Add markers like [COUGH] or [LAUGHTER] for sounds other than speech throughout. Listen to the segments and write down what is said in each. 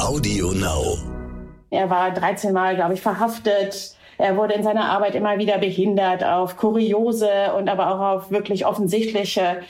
Audio Now. Er war 13 Mal, glaube ich, verhaftet. Er wurde in seiner Arbeit immer wieder behindert auf kuriose und aber auch auf wirklich offensichtliche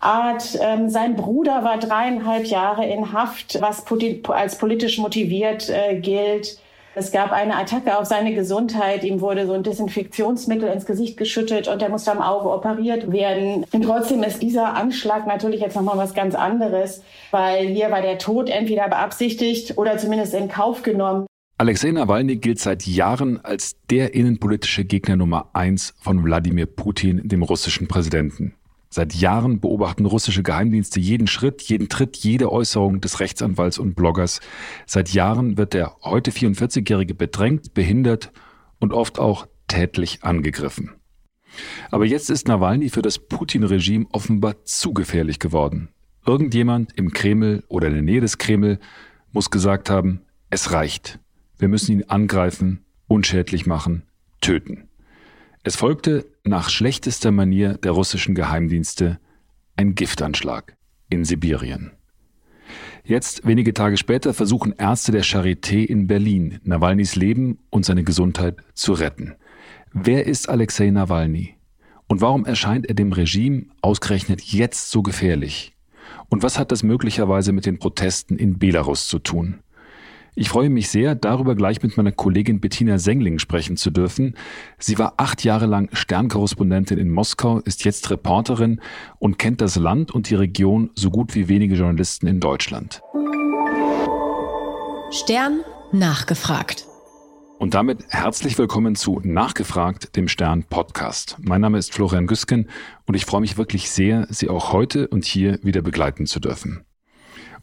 Art. Ähm, sein Bruder war dreieinhalb Jahre in Haft, was als politisch motiviert äh, gilt. Es gab eine Attacke auf seine Gesundheit. Ihm wurde so ein Desinfektionsmittel ins Gesicht geschüttet und er musste am Auge operiert werden. Und trotzdem ist dieser Anschlag natürlich jetzt nochmal was ganz anderes, weil hier war der Tod entweder beabsichtigt oder zumindest in Kauf genommen. Alexei Nawalny gilt seit Jahren als der innenpolitische Gegner Nummer eins von Wladimir Putin, dem russischen Präsidenten. Seit Jahren beobachten russische Geheimdienste jeden Schritt, jeden Tritt, jede Äußerung des Rechtsanwalts und Bloggers. Seit Jahren wird der heute 44-Jährige bedrängt, behindert und oft auch tätlich angegriffen. Aber jetzt ist Nawalny für das Putin-Regime offenbar zu gefährlich geworden. Irgendjemand im Kreml oder in der Nähe des Kreml muss gesagt haben, es reicht. Wir müssen ihn angreifen, unschädlich machen, töten. Es folgte nach schlechtester Manier der russischen Geheimdienste ein Giftanschlag in Sibirien. Jetzt, wenige Tage später, versuchen Ärzte der Charité in Berlin, Nawalnys Leben und seine Gesundheit zu retten. Wer ist Alexei Nawalny? Und warum erscheint er dem Regime ausgerechnet jetzt so gefährlich? Und was hat das möglicherweise mit den Protesten in Belarus zu tun? Ich freue mich sehr, darüber gleich mit meiner Kollegin Bettina Sengling sprechen zu dürfen. Sie war acht Jahre lang Sternkorrespondentin in Moskau, ist jetzt Reporterin und kennt das Land und die Region so gut wie wenige Journalisten in Deutschland. Stern nachgefragt. Und damit herzlich willkommen zu Nachgefragt, dem Stern Podcast. Mein Name ist Florian Güsken und ich freue mich wirklich sehr, Sie auch heute und hier wieder begleiten zu dürfen.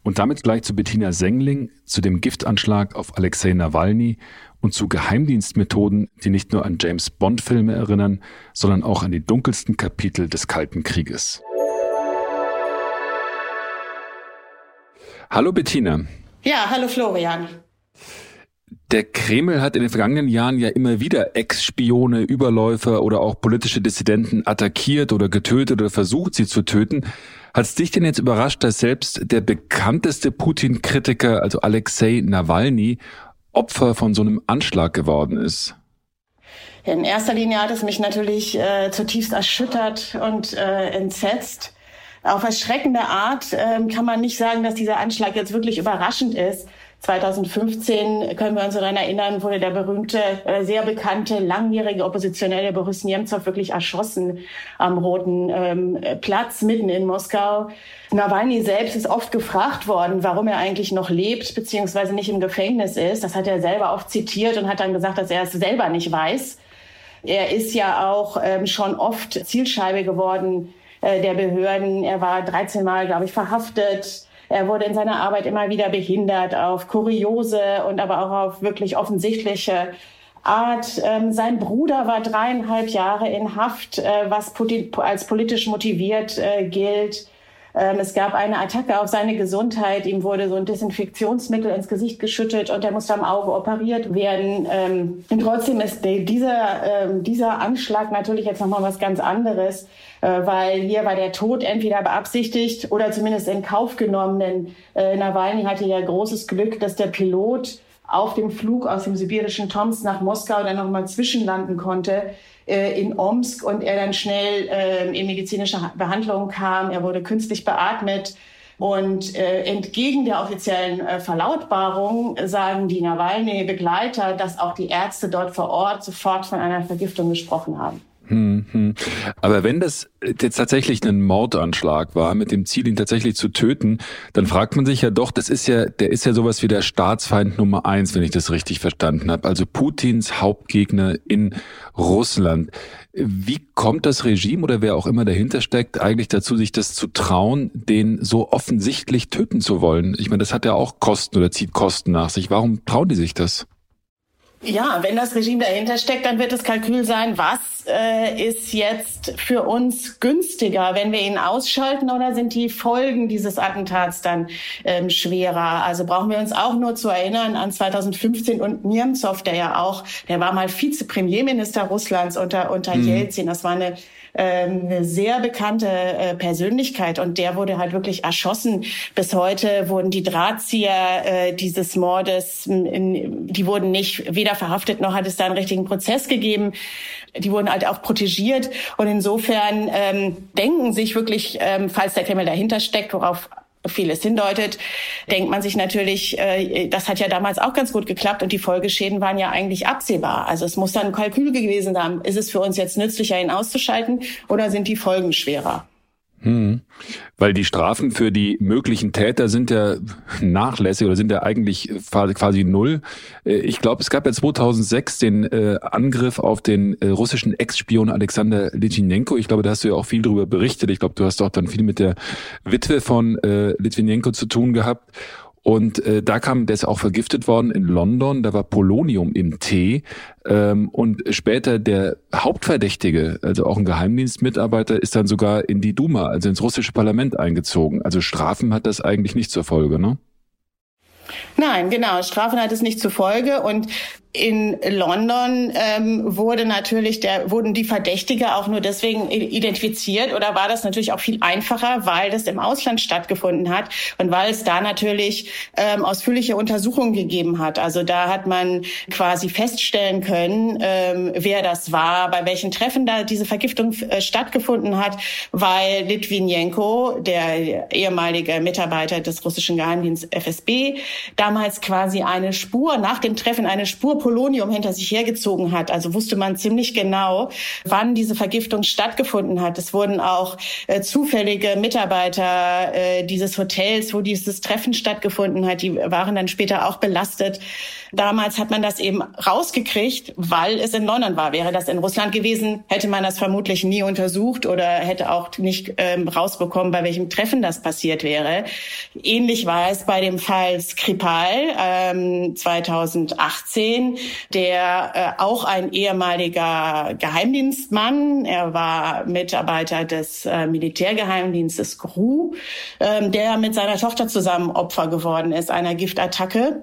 Und damit gleich zu Bettina Sengling, zu dem Giftanschlag auf Alexei Nawalny und zu Geheimdienstmethoden, die nicht nur an James Bond-Filme erinnern, sondern auch an die dunkelsten Kapitel des Kalten Krieges. Hallo Bettina. Ja, hallo Florian. Der Kreml hat in den vergangenen Jahren ja immer wieder Ex-Spione, Überläufer oder auch politische Dissidenten attackiert oder getötet oder versucht, sie zu töten. Hat es dich denn jetzt überrascht, dass selbst der bekannteste Putin-Kritiker, also Alexei Nawalny, Opfer von so einem Anschlag geworden ist? In erster Linie hat es mich natürlich äh, zutiefst erschüttert und äh, entsetzt. Auf erschreckende Art äh, kann man nicht sagen, dass dieser Anschlag jetzt wirklich überraschend ist. 2015 können wir uns daran erinnern, wurde der berühmte, sehr bekannte, langjährige Oppositionelle Boris Nemtsov wirklich erschossen am Roten ähm, Platz mitten in Moskau. Nawalny selbst ist oft gefragt worden, warum er eigentlich noch lebt, beziehungsweise nicht im Gefängnis ist. Das hat er selber oft zitiert und hat dann gesagt, dass er es selber nicht weiß. Er ist ja auch ähm, schon oft Zielscheibe geworden äh, der Behörden. Er war 13 Mal, glaube ich, verhaftet er wurde in seiner Arbeit immer wieder behindert auf kuriose und aber auch auf wirklich offensichtliche Art. Ähm, sein Bruder war dreieinhalb Jahre in Haft, äh, was als politisch motiviert äh, gilt. Ähm, es gab eine Attacke auf seine Gesundheit. Ihm wurde so ein Desinfektionsmittel ins Gesicht geschüttet und er musste am Auge operiert werden. Ähm, und trotzdem ist dieser, ähm, dieser Anschlag natürlich jetzt nochmal was ganz anderes, äh, weil hier war der Tod entweder beabsichtigt oder zumindest in Kauf genommen. Denn äh, Nawalny hatte ja großes Glück, dass der Pilot auf dem Flug aus dem sibirischen Tomsk nach Moskau dann nochmal zwischenlanden konnte äh, in Omsk und er dann schnell äh, in medizinische Behandlung kam. Er wurde künstlich beatmet. Und äh, entgegen der offiziellen äh, Verlautbarung sagen die Nawalny-Begleiter, dass auch die Ärzte dort vor Ort sofort von einer Vergiftung gesprochen haben. Hm, hm. Aber wenn das jetzt tatsächlich ein Mordanschlag war, mit dem Ziel, ihn tatsächlich zu töten, dann fragt man sich ja doch, das ist ja, der ist ja sowas wie der Staatsfeind Nummer eins, wenn ich das richtig verstanden habe. Also Putins Hauptgegner in Russland. Wie kommt das Regime oder wer auch immer dahinter steckt, eigentlich dazu, sich das zu trauen, den so offensichtlich töten zu wollen? Ich meine, das hat ja auch Kosten oder zieht Kosten nach sich. Warum trauen die sich das? Ja, wenn das Regime dahinter steckt, dann wird das Kalkül sein, was äh, ist jetzt für uns günstiger, wenn wir ihn ausschalten oder sind die Folgen dieses Attentats dann ähm, schwerer? Also brauchen wir uns auch nur zu erinnern an 2015 und Nemtsov, der ja auch, der war mal Vizepremierminister Russlands unter, unter mhm. Jelzin. Das war eine ähm, eine sehr bekannte äh, Persönlichkeit und der wurde halt wirklich erschossen. Bis heute wurden die Drahtzieher äh, dieses Mordes, die wurden nicht weder verhaftet noch hat es da einen richtigen Prozess gegeben. Die wurden halt auch protegiert und insofern ähm, denken sich wirklich, ähm, falls der Kreml dahinter steckt, worauf vieles hindeutet, denkt man sich natürlich, äh, das hat ja damals auch ganz gut geklappt und die Folgeschäden waren ja eigentlich absehbar. Also es muss dann ein Kalkül gewesen sein. Ist es für uns jetzt nützlicher, ihn auszuschalten oder sind die Folgen schwerer? Hm. Weil die Strafen für die möglichen Täter sind ja nachlässig oder sind ja eigentlich quasi null. Äh, ich glaube, es gab ja 2006 den äh, Angriff auf den äh, russischen Ex-Spion Alexander Litvinenko. Ich glaube, da hast du ja auch viel darüber berichtet. Ich glaube, du hast auch dann viel mit der Witwe von äh, Litvinenko zu tun gehabt. Und äh, da kam, der ist auch vergiftet worden in London, da war Polonium im Tee. Ähm, und später der Hauptverdächtige, also auch ein Geheimdienstmitarbeiter, ist dann sogar in die Duma, also ins russische Parlament eingezogen. Also Strafen hat das eigentlich nicht zur Folge, ne? Nein, genau. Strafen hat es nicht zur Folge. Und in London ähm, wurde natürlich der, wurden die Verdächtige auch nur deswegen identifiziert oder war das natürlich auch viel einfacher, weil das im Ausland stattgefunden hat und weil es da natürlich ähm, ausführliche Untersuchungen gegeben hat. Also da hat man quasi feststellen können, ähm, wer das war, bei welchen Treffen da diese Vergiftung äh, stattgefunden hat, weil Litvinenko, der ehemalige Mitarbeiter des russischen Geheimdienstes FSB, damals quasi eine Spur nach dem Treffen eine Spur Polonium hinter sich hergezogen hat. Also wusste man ziemlich genau, wann diese Vergiftung stattgefunden hat. Es wurden auch äh, zufällige Mitarbeiter äh, dieses Hotels, wo dieses Treffen stattgefunden hat, die waren dann später auch belastet. Damals hat man das eben rausgekriegt, weil es in London war. Wäre das in Russland gewesen, hätte man das vermutlich nie untersucht oder hätte auch nicht ähm, rausbekommen, bei welchem Treffen das passiert wäre. Ähnlich war es bei dem Fall Skripal ähm, 2018, der äh, auch ein ehemaliger Geheimdienstmann, er war Mitarbeiter des äh, Militärgeheimdienstes GRU, ähm, der mit seiner Tochter zusammen Opfer geworden ist einer Giftattacke.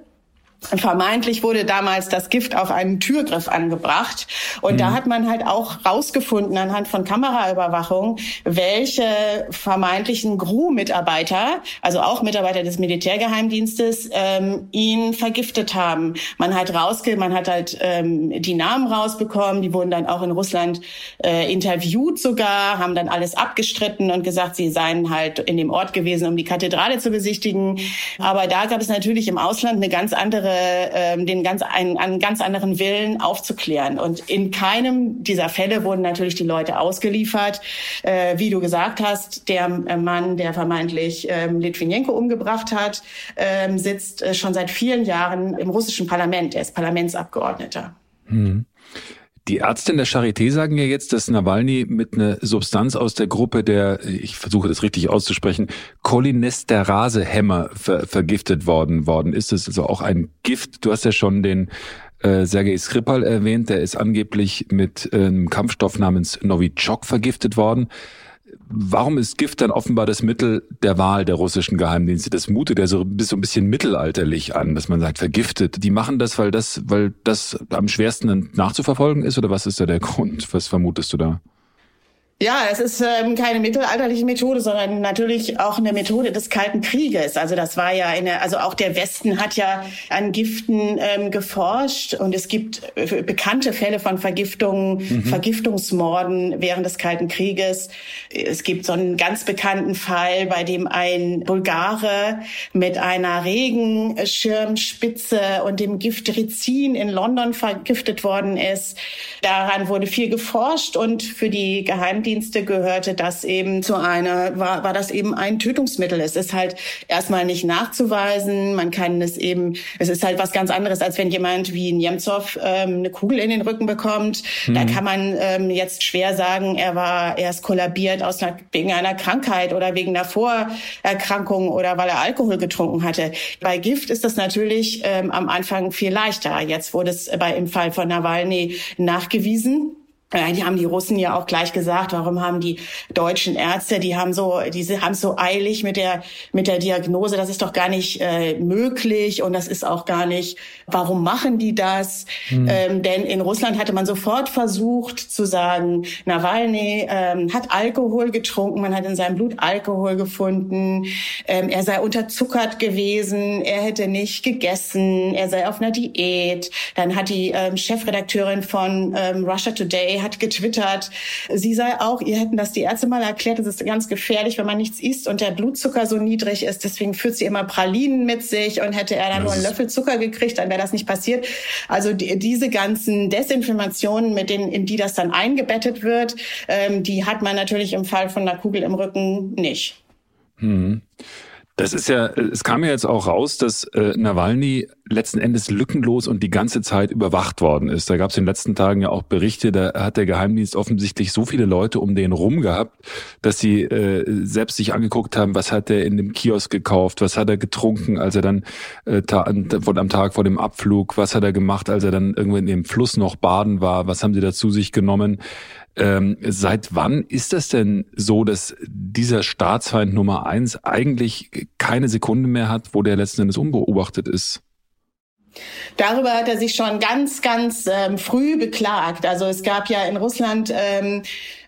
Vermeintlich wurde damals das Gift auf einen Türgriff angebracht. Und mhm. da hat man halt auch rausgefunden anhand von Kameraüberwachung, welche vermeintlichen GRU-Mitarbeiter, also auch Mitarbeiter des Militärgeheimdienstes, ähm, ihn vergiftet haben. Man hat rausge, man hat halt ähm, die Namen rausbekommen. Die wurden dann auch in Russland äh, interviewt sogar, haben dann alles abgestritten und gesagt, sie seien halt in dem Ort gewesen, um die Kathedrale zu besichtigen. Aber da gab es natürlich im Ausland eine ganz andere ähm, den ganz einen, einen ganz anderen Willen aufzuklären. Und in keinem dieser Fälle wurden natürlich die Leute ausgeliefert. Äh, wie du gesagt hast, der äh, Mann, der vermeintlich ähm, Litvinenko umgebracht hat, ähm, sitzt äh, schon seit vielen Jahren im russischen Parlament. Er ist Parlamentsabgeordneter. Hm. Die Ärzte in der Charité sagen ja jetzt, dass Nawalny mit einer Substanz aus der Gruppe der, ich versuche das richtig auszusprechen, Cholinesterase-Hämmer ver vergiftet worden worden ist. Das ist also auch ein Gift. Du hast ja schon den äh, Sergei Skripal erwähnt, der ist angeblich mit äh, einem Kampfstoff namens Novichok vergiftet worden. Warum ist Gift dann offenbar das Mittel der Wahl der russischen Geheimdienste? Das mutet ja so, ein bisschen mittelalterlich an, dass man sagt, vergiftet. Die machen das, weil das, weil das am schwersten nachzuverfolgen ist, oder was ist da der [LAUGHS] Grund? Was vermutest du da? Ja, es ist ähm, keine mittelalterliche Methode, sondern natürlich auch eine Methode des Kalten Krieges. Also das war ja eine, also auch der Westen hat ja an Giften ähm, geforscht und es gibt äh, bekannte Fälle von Vergiftungen, mhm. Vergiftungsmorden während des Kalten Krieges. Es gibt so einen ganz bekannten Fall, bei dem ein Bulgare mit einer Regenschirmspitze und dem Gift Rizin in London vergiftet worden ist. Daran wurde viel geforscht und für die Geheimdienste Geheimdienste gehörte das eben zu einer, war, war das eben ein Tötungsmittel. Es ist halt erstmal nicht nachzuweisen. Man kann es eben, es ist halt was ganz anderes, als wenn jemand wie Nemtsov ähm, eine Kugel in den Rücken bekommt. Mhm. Da kann man ähm, jetzt schwer sagen, er war erst kollabiert aus einer, wegen einer Krankheit oder wegen einer Vorerkrankung oder weil er Alkohol getrunken hatte. Bei Gift ist das natürlich ähm, am Anfang viel leichter. Jetzt wurde es bei, im Fall von Nawalny nachgewiesen. Ja, die haben die Russen ja auch gleich gesagt, warum haben die deutschen Ärzte, die haben so, diese haben so eilig mit der mit der Diagnose, das ist doch gar nicht äh, möglich und das ist auch gar nicht, warum machen die das? Hm. Ähm, denn in Russland hatte man sofort versucht zu sagen, Nawalny ähm, hat Alkohol getrunken, man hat in seinem Blut Alkohol gefunden, ähm, er sei unterzuckert gewesen, er hätte nicht gegessen, er sei auf einer Diät. Dann hat die ähm, Chefredakteurin von ähm, Russia Today hat getwittert, sie sei auch, ihr hätten das die Ärzte mal erklärt, es ist ganz gefährlich, wenn man nichts isst und der Blutzucker so niedrig ist. Deswegen führt sie immer Pralinen mit sich und hätte er dann nur einen Löffel Zucker gekriegt, dann wäre das nicht passiert. Also die, diese ganzen Desinformationen, mit denen, in die das dann eingebettet wird, ähm, die hat man natürlich im Fall von einer Kugel im Rücken nicht. Hm. Das ist ja, es kam ja jetzt auch raus, dass äh, Nawalny letzten Endes lückenlos und die ganze Zeit überwacht worden ist. Da gab es in den letzten Tagen ja auch Berichte, da hat der Geheimdienst offensichtlich so viele Leute um den rum gehabt, dass sie äh, selbst sich angeguckt haben, was hat er in dem Kiosk gekauft, was hat er getrunken, als er dann äh, ta am Tag vor dem Abflug, was hat er gemacht, als er dann irgendwo in dem Fluss noch baden war, was haben sie da zu sich genommen. Ähm, seit wann ist das denn so, dass dieser Staatsfeind Nummer eins eigentlich keine Sekunde mehr hat, wo der letzten Endes unbeobachtet ist? Darüber hat er sich schon ganz, ganz ähm, früh beklagt. Also es gab ja in Russland ähm,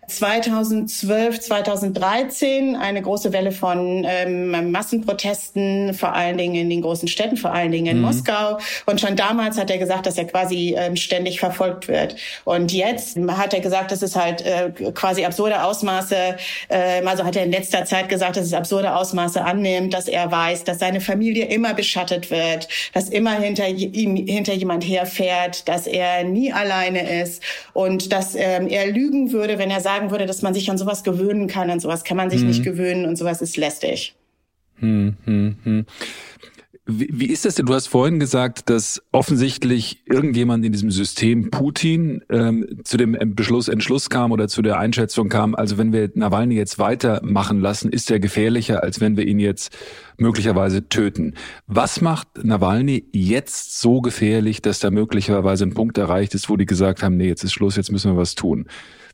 2012, 2013 eine große Welle von ähm, Massenprotesten, vor allen Dingen in den großen Städten, vor allen Dingen in mhm. Moskau. Und schon damals hat er gesagt, dass er quasi ähm, ständig verfolgt wird. Und jetzt hat er gesagt, dass es halt äh, quasi absurde Ausmaße, äh, also hat er in letzter Zeit gesagt, dass es absurde Ausmaße annimmt, dass er weiß, dass seine Familie immer beschattet wird, dass immer hinter ihm hinter jemand herfährt, dass er nie alleine ist und dass ähm, er lügen würde, wenn er sagt, sagen würde, dass man sich an sowas gewöhnen kann. An sowas kann man sich hm. nicht gewöhnen und sowas ist lästig. Hm, hm, hm. Wie, wie ist das denn? Du hast vorhin gesagt, dass offensichtlich irgendjemand in diesem System Putin ähm, zu dem Beschluss, Entschluss kam oder zu der Einschätzung kam, also wenn wir Nawalny jetzt weitermachen lassen, ist er gefährlicher, als wenn wir ihn jetzt möglicherweise töten. Was macht Nawalny jetzt so gefährlich, dass da möglicherweise ein Punkt erreicht ist, wo die gesagt haben, nee, jetzt ist Schluss, jetzt müssen wir was tun?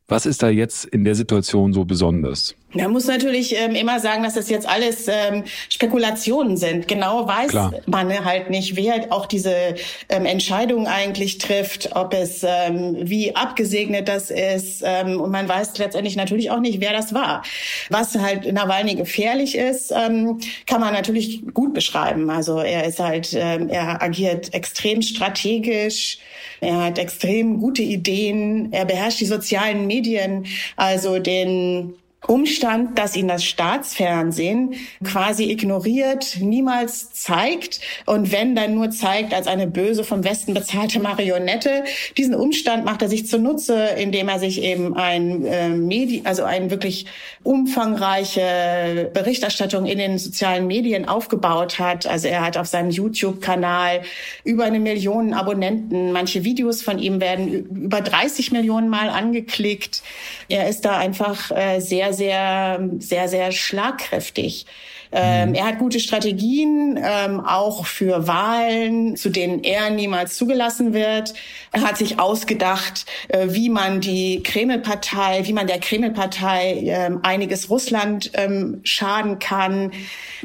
Was ist da jetzt in der Situation so besonders? Man muss natürlich ähm, immer sagen, dass das jetzt alles ähm, Spekulationen sind. Genau weiß Klar. man halt nicht, wer auch diese ähm, Entscheidung eigentlich trifft, ob es ähm, wie abgesegnet das ist. Ähm, und man weiß letztendlich natürlich auch nicht, wer das war. Was halt Nawalny gefährlich ist, ähm, kann man natürlich gut beschreiben. Also er ist halt, ähm, er agiert extrem strategisch. Er hat extrem gute Ideen. Er beherrscht die sozialen Medien, also den Umstand, dass ihn das Staatsfernsehen quasi ignoriert, niemals zeigt und wenn dann nur zeigt als eine böse vom Westen bezahlte Marionette. Diesen Umstand macht er sich zunutze, indem er sich eben ein äh, Medi also ein wirklich umfangreiche Berichterstattung in den sozialen Medien aufgebaut hat. Also er hat auf seinem YouTube-Kanal über eine Million Abonnenten. Manche Videos von ihm werden über 30 Millionen Mal angeklickt. Er ist da einfach äh, sehr sehr, sehr, sehr, schlagkräftig. Ähm, mhm. er hat gute Strategien, ähm, auch für Wahlen, zu denen er niemals zugelassen wird. Er hat sich ausgedacht, äh, wie man die Kreml-Partei, wie man der Kreml-Partei ähm, einiges Russland ähm, schaden kann.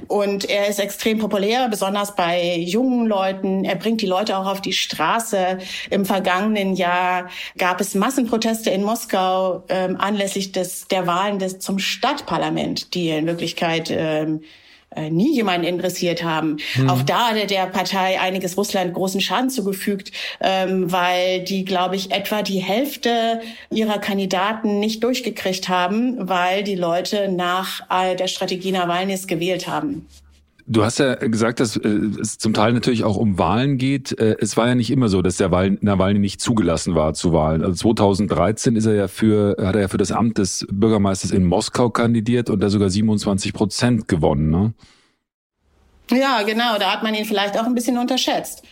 Und er ist extrem populär, besonders bei jungen Leuten. Er bringt die Leute auch auf die Straße. Im vergangenen Jahr gab es Massenproteste in Moskau ähm, anlässlich des, der Wahlen des, zum Stadtparlament, die in Wirklichkeit ähm, äh, nie jemanden interessiert haben. Hm. Auch da hatte der Partei einiges Russland großen Schaden zugefügt, ähm, weil die, glaube ich, etwa die Hälfte ihrer Kandidaten nicht durchgekriegt haben, weil die Leute nach äh, der Strategie Nawalnys gewählt haben. Du hast ja gesagt, dass äh, es zum Teil natürlich auch um Wahlen geht. Äh, es war ja nicht immer so, dass der Nawalny nicht zugelassen war zu Wahlen. Also 2013 ist er ja für, hat er ja für das Amt des Bürgermeisters in Moskau kandidiert und da sogar 27 Prozent gewonnen. Ne? Ja, genau. Da hat man ihn vielleicht auch ein bisschen unterschätzt.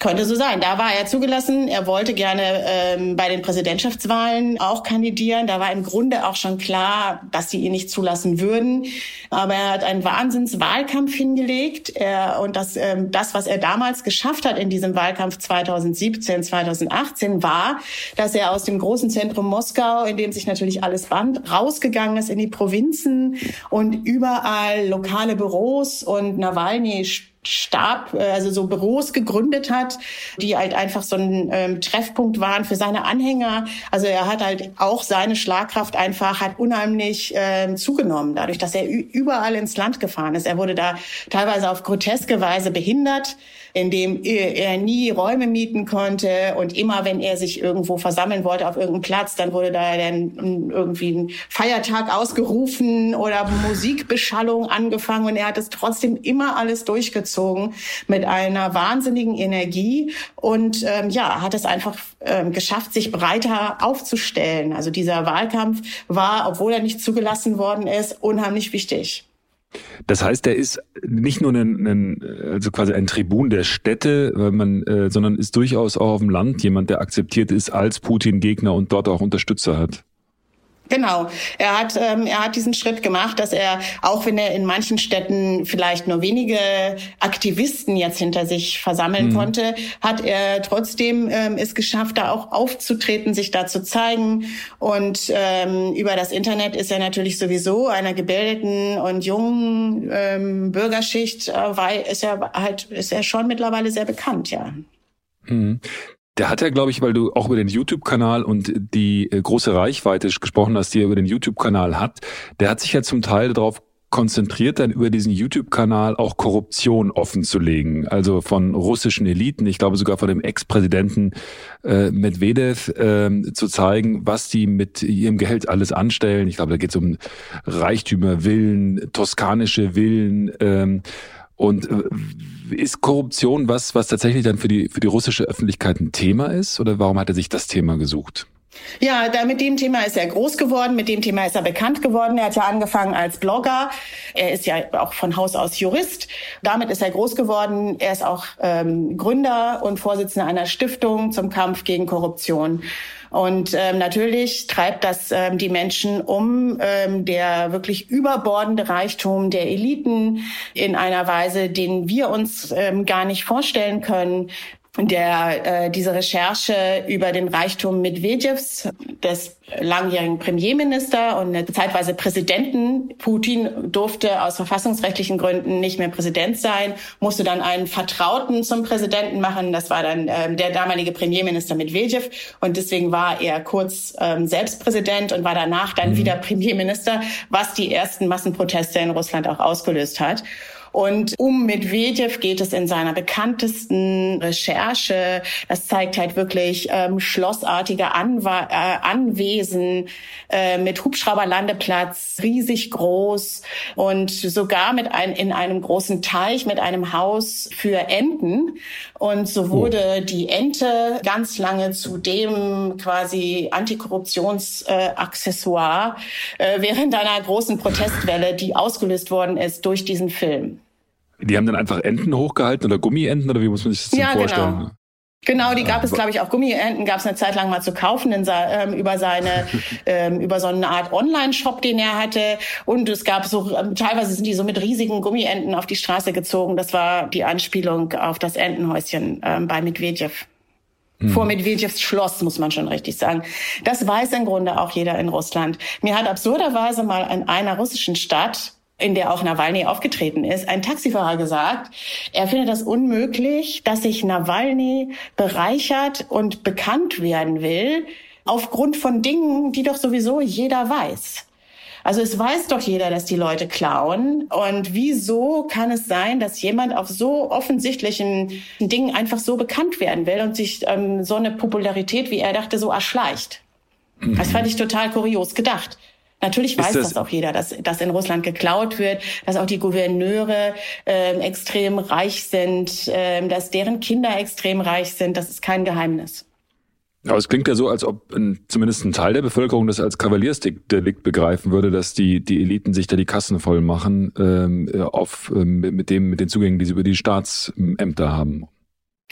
Könnte so sein. Da war er zugelassen. Er wollte gerne ähm, bei den Präsidentschaftswahlen auch kandidieren. Da war im Grunde auch schon klar, dass sie ihn nicht zulassen würden. Aber er hat einen Wahnsinnswahlkampf hingelegt. Er, und das, ähm, das, was er damals geschafft hat in diesem Wahlkampf 2017, 2018, war, dass er aus dem großen Zentrum Moskau, in dem sich natürlich alles band, rausgegangen ist in die Provinzen und überall lokale Büros und Nawalny Stab, äh, also so Büros gegründet hat, die halt einfach so ein ähm, Treffpunkt waren für seine Anhänger. Also er hat halt auch seine Schlagkraft einfach hat unheimlich äh, zugenommen, dadurch, dass er überall ins Land gefahren ist. Er wurde da teilweise auf groteske Weise behindert in dem er nie Räume mieten konnte und immer, wenn er sich irgendwo versammeln wollte auf irgendeinem Platz, dann wurde da dann irgendwie ein Feiertag ausgerufen oder Musikbeschallung angefangen und er hat es trotzdem immer alles durchgezogen mit einer wahnsinnigen Energie und ähm, ja, hat es einfach ähm, geschafft, sich breiter aufzustellen. Also dieser Wahlkampf war, obwohl er nicht zugelassen worden ist, unheimlich wichtig. Das heißt, er ist nicht nur ein, ein, also quasi ein Tribun der Städte, weil man, äh, sondern ist durchaus auch auf dem Land jemand, der akzeptiert ist als Putin-Gegner und dort auch Unterstützer hat. Genau. Er hat, ähm, er hat diesen Schritt gemacht, dass er, auch wenn er in manchen Städten vielleicht nur wenige Aktivisten jetzt hinter sich versammeln mhm. konnte, hat er trotzdem ähm, es geschafft, da auch aufzutreten, sich da zu zeigen. Und ähm, über das Internet ist er natürlich sowieso einer gebildeten und jungen ähm, Bürgerschicht, äh, weil ist er halt, ist er schon mittlerweile sehr bekannt, ja. Mhm. Der hat ja, glaube ich, weil du auch über den YouTube-Kanal und die äh, große Reichweite gesprochen hast, die er über den YouTube-Kanal hat, der hat sich ja zum Teil darauf konzentriert, dann über diesen YouTube-Kanal auch Korruption offenzulegen. Also von russischen Eliten, ich glaube sogar von dem Ex-Präsidenten äh, Medvedev, äh, zu zeigen, was die mit ihrem Geld alles anstellen. Ich glaube, da geht es um Reichtümer, Villen, toskanische Villen. Ähm, und äh, ist Korruption was, was tatsächlich dann für die, für die russische Öffentlichkeit ein Thema ist? Oder warum hat er sich das Thema gesucht? Ja, da mit dem Thema ist er groß geworden, mit dem Thema ist er bekannt geworden. Er hat ja angefangen als Blogger. Er ist ja auch von Haus aus Jurist. Damit ist er groß geworden. Er ist auch ähm, Gründer und Vorsitzender einer Stiftung zum Kampf gegen Korruption. Und ähm, natürlich treibt das ähm, die Menschen um, ähm, der wirklich überbordende Reichtum der Eliten in einer Weise, den wir uns ähm, gar nicht vorstellen können der äh, diese Recherche über den Reichtum Medvedevs, des langjährigen Premierminister und zeitweise Präsidenten. Putin durfte aus verfassungsrechtlichen Gründen nicht mehr Präsident sein, musste dann einen Vertrauten zum Präsidenten machen. Das war dann äh, der damalige Premierminister Medvedev und deswegen war er kurz ähm, selbst Präsident und war danach dann mhm. wieder Premierminister, was die ersten Massenproteste in Russland auch ausgelöst hat. Und um Medvedev geht es in seiner bekanntesten Recherche. Das zeigt halt wirklich ähm, schlossartige Anwa äh, Anwesen äh, mit Hubschrauberlandeplatz, riesig groß und sogar mit ein, in einem großen Teich mit einem Haus für Enten. Und so wurde die Ente ganz lange zu dem quasi Antikorruptionsaccessoire äh, während einer großen Protestwelle, die ausgelöst worden ist durch diesen Film. Die haben dann einfach Enten hochgehalten oder Gummienten oder wie muss man sich das ja, vorstellen? Genau. Genau, die gab es, glaube ich, auch Gummienten gab es eine Zeit lang mal zu kaufen in, ähm, über seine [LAUGHS] ähm, über so eine Art Online-Shop, den er hatte. Und es gab so ähm, teilweise sind die so mit riesigen Gummienten auf die Straße gezogen. Das war die Anspielung auf das Entenhäuschen ähm, bei Medvedev. Hm. Vor Medvedevs Schloss, muss man schon richtig sagen. Das weiß im Grunde auch jeder in Russland. Mir hat absurderweise mal in einer russischen Stadt in der auch Nawalny aufgetreten ist, ein Taxifahrer gesagt, er findet das unmöglich, dass sich Nawalny bereichert und bekannt werden will, aufgrund von Dingen, die doch sowieso jeder weiß. Also es weiß doch jeder, dass die Leute klauen. Und wieso kann es sein, dass jemand auf so offensichtlichen Dingen einfach so bekannt werden will und sich ähm, so eine Popularität, wie er dachte, so erschleicht? Das fand ich total kurios gedacht. Natürlich weiß das, das, auch jeder, dass, dass in Russland geklaut wird, dass auch die Gouverneure äh, extrem reich sind, äh, dass deren Kinder extrem reich sind. Das ist kein Geheimnis. Aber es klingt ja so, als ob ein, zumindest ein Teil der Bevölkerung das als Kavaliersdelikt begreifen würde, dass die, die Eliten sich da die Kassen voll machen ähm, auf, ähm, mit, dem, mit den Zugängen, die sie über die Staatsämter haben.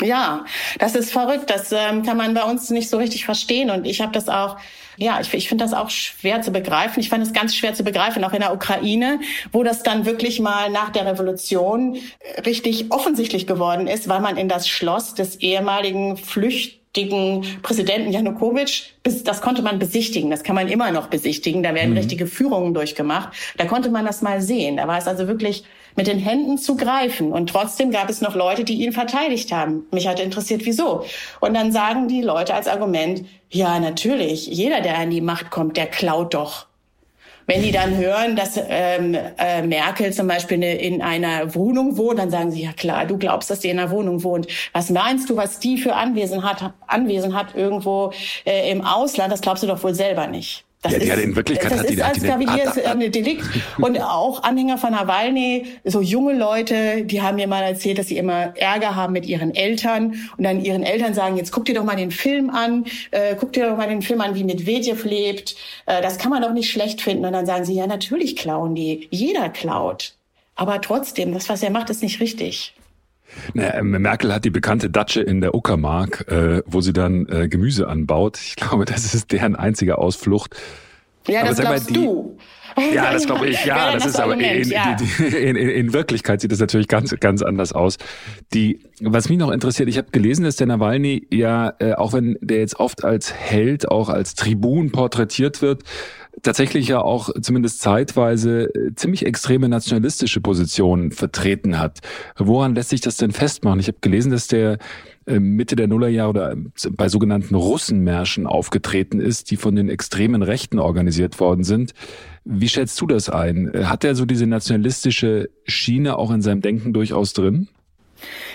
Ja, das ist verrückt. Das ähm, kann man bei uns nicht so richtig verstehen. Und ich habe das auch, ja, ich, ich finde das auch schwer zu begreifen. Ich fand es ganz schwer zu begreifen, auch in der Ukraine, wo das dann wirklich mal nach der Revolution äh, richtig offensichtlich geworden ist, weil man in das Schloss des ehemaligen Flücht Präsidenten Janukowitsch, das konnte man besichtigen, das kann man immer noch besichtigen, da werden mhm. richtige Führungen durchgemacht, da konnte man das mal sehen, da war es also wirklich mit den Händen zu greifen. Und trotzdem gab es noch Leute, die ihn verteidigt haben. Mich hat interessiert, wieso. Und dann sagen die Leute als Argument, ja, natürlich, jeder, der an die Macht kommt, der klaut doch. Wenn die dann hören, dass ähm, äh, Merkel zum Beispiel in einer Wohnung wohnt, dann sagen sie, ja klar, du glaubst, dass die in einer Wohnung wohnt. Was meinst du, was die für Anwesen hat, Anwesen hat irgendwo äh, im Ausland? Das glaubst du doch wohl selber nicht. Das ja, die ist, hat in Wirklichkeit das hat ist die, als Kavaliersdelikt. Delikt. [LAUGHS] Und auch Anhänger von Nawalny, so junge Leute, die haben mir mal erzählt, dass sie immer Ärger haben mit ihren Eltern und dann ihren Eltern sagen, jetzt guck dir doch mal den Film an, äh, guck dir doch mal den Film an, wie Medvedev lebt. Äh, das kann man doch nicht schlecht finden. Und dann sagen sie, ja, natürlich klauen die. Jeder klaut. Aber trotzdem, das, was er macht, ist nicht richtig. Na, ähm, Merkel hat die bekannte Datsche in der Uckermark, äh, wo sie dann äh, Gemüse anbaut. Ich glaube, das ist deren einzige Ausflucht. Ja, aber das glaubst mal, die, du. Ja, das glaube ich. Ja, das, das ist aber in, ja. in, in, in, Wirklichkeit sieht das natürlich ganz ganz anders aus. Die, was mich noch interessiert, ich habe gelesen, dass der Nawalny ja, äh, auch wenn der jetzt oft als Held, auch als Tribun porträtiert wird, tatsächlich ja auch zumindest zeitweise äh, ziemlich extreme nationalistische Positionen vertreten hat. Woran lässt sich das denn festmachen? Ich habe gelesen, dass der Mitte der Nullerjahre oder äh, bei sogenannten Russenmärschen aufgetreten ist, die von den extremen Rechten organisiert worden sind. Wie schätzt du das ein? Hat er so diese nationalistische Schiene auch in seinem Denken durchaus drin?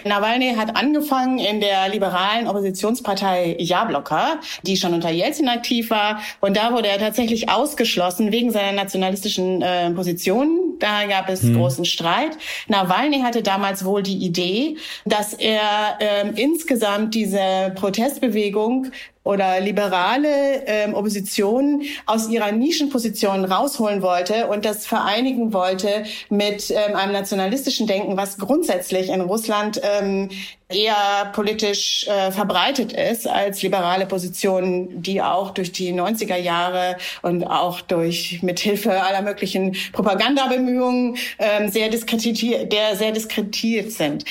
Nawalny hat angefangen in der liberalen Oppositionspartei Jablocka, die schon unter Jelzin aktiv war. Und da wurde er tatsächlich ausgeschlossen wegen seiner nationalistischen äh, Positionen. Da gab es hm. großen Streit. Nawalny hatte damals wohl die Idee, dass er äh, insgesamt diese Protestbewegung oder liberale ähm, Opposition aus ihrer Nischenposition rausholen wollte und das vereinigen wollte mit ähm, einem nationalistischen Denken, was grundsätzlich in Russland ähm, eher politisch äh, verbreitet ist als liberale Positionen, die auch durch die 90er Jahre und auch durch mithilfe aller möglichen Propagandabemühungen ähm, sehr diskreditiert, sehr diskreditiert sind.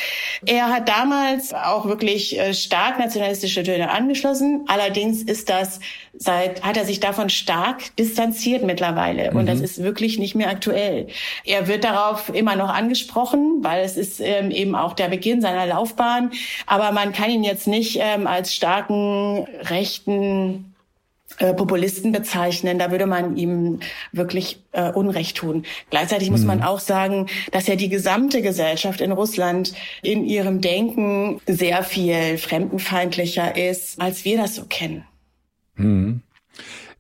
Er hat damals auch wirklich äh, stark nationalistische Töne angeschlossen. Allerdings ist das seit, hat er sich davon stark distanziert mittlerweile. Und mhm. das ist wirklich nicht mehr aktuell. Er wird darauf immer noch angesprochen, weil es ist ähm, eben auch der Beginn seiner Laufbahn. Aber man kann ihn jetzt nicht ähm, als starken rechten äh, Populisten bezeichnen, da würde man ihm wirklich äh, Unrecht tun. Gleichzeitig muss man mhm. auch sagen, dass ja die gesamte Gesellschaft in Russland in ihrem Denken sehr viel fremdenfeindlicher ist, als wir das so kennen. Mhm.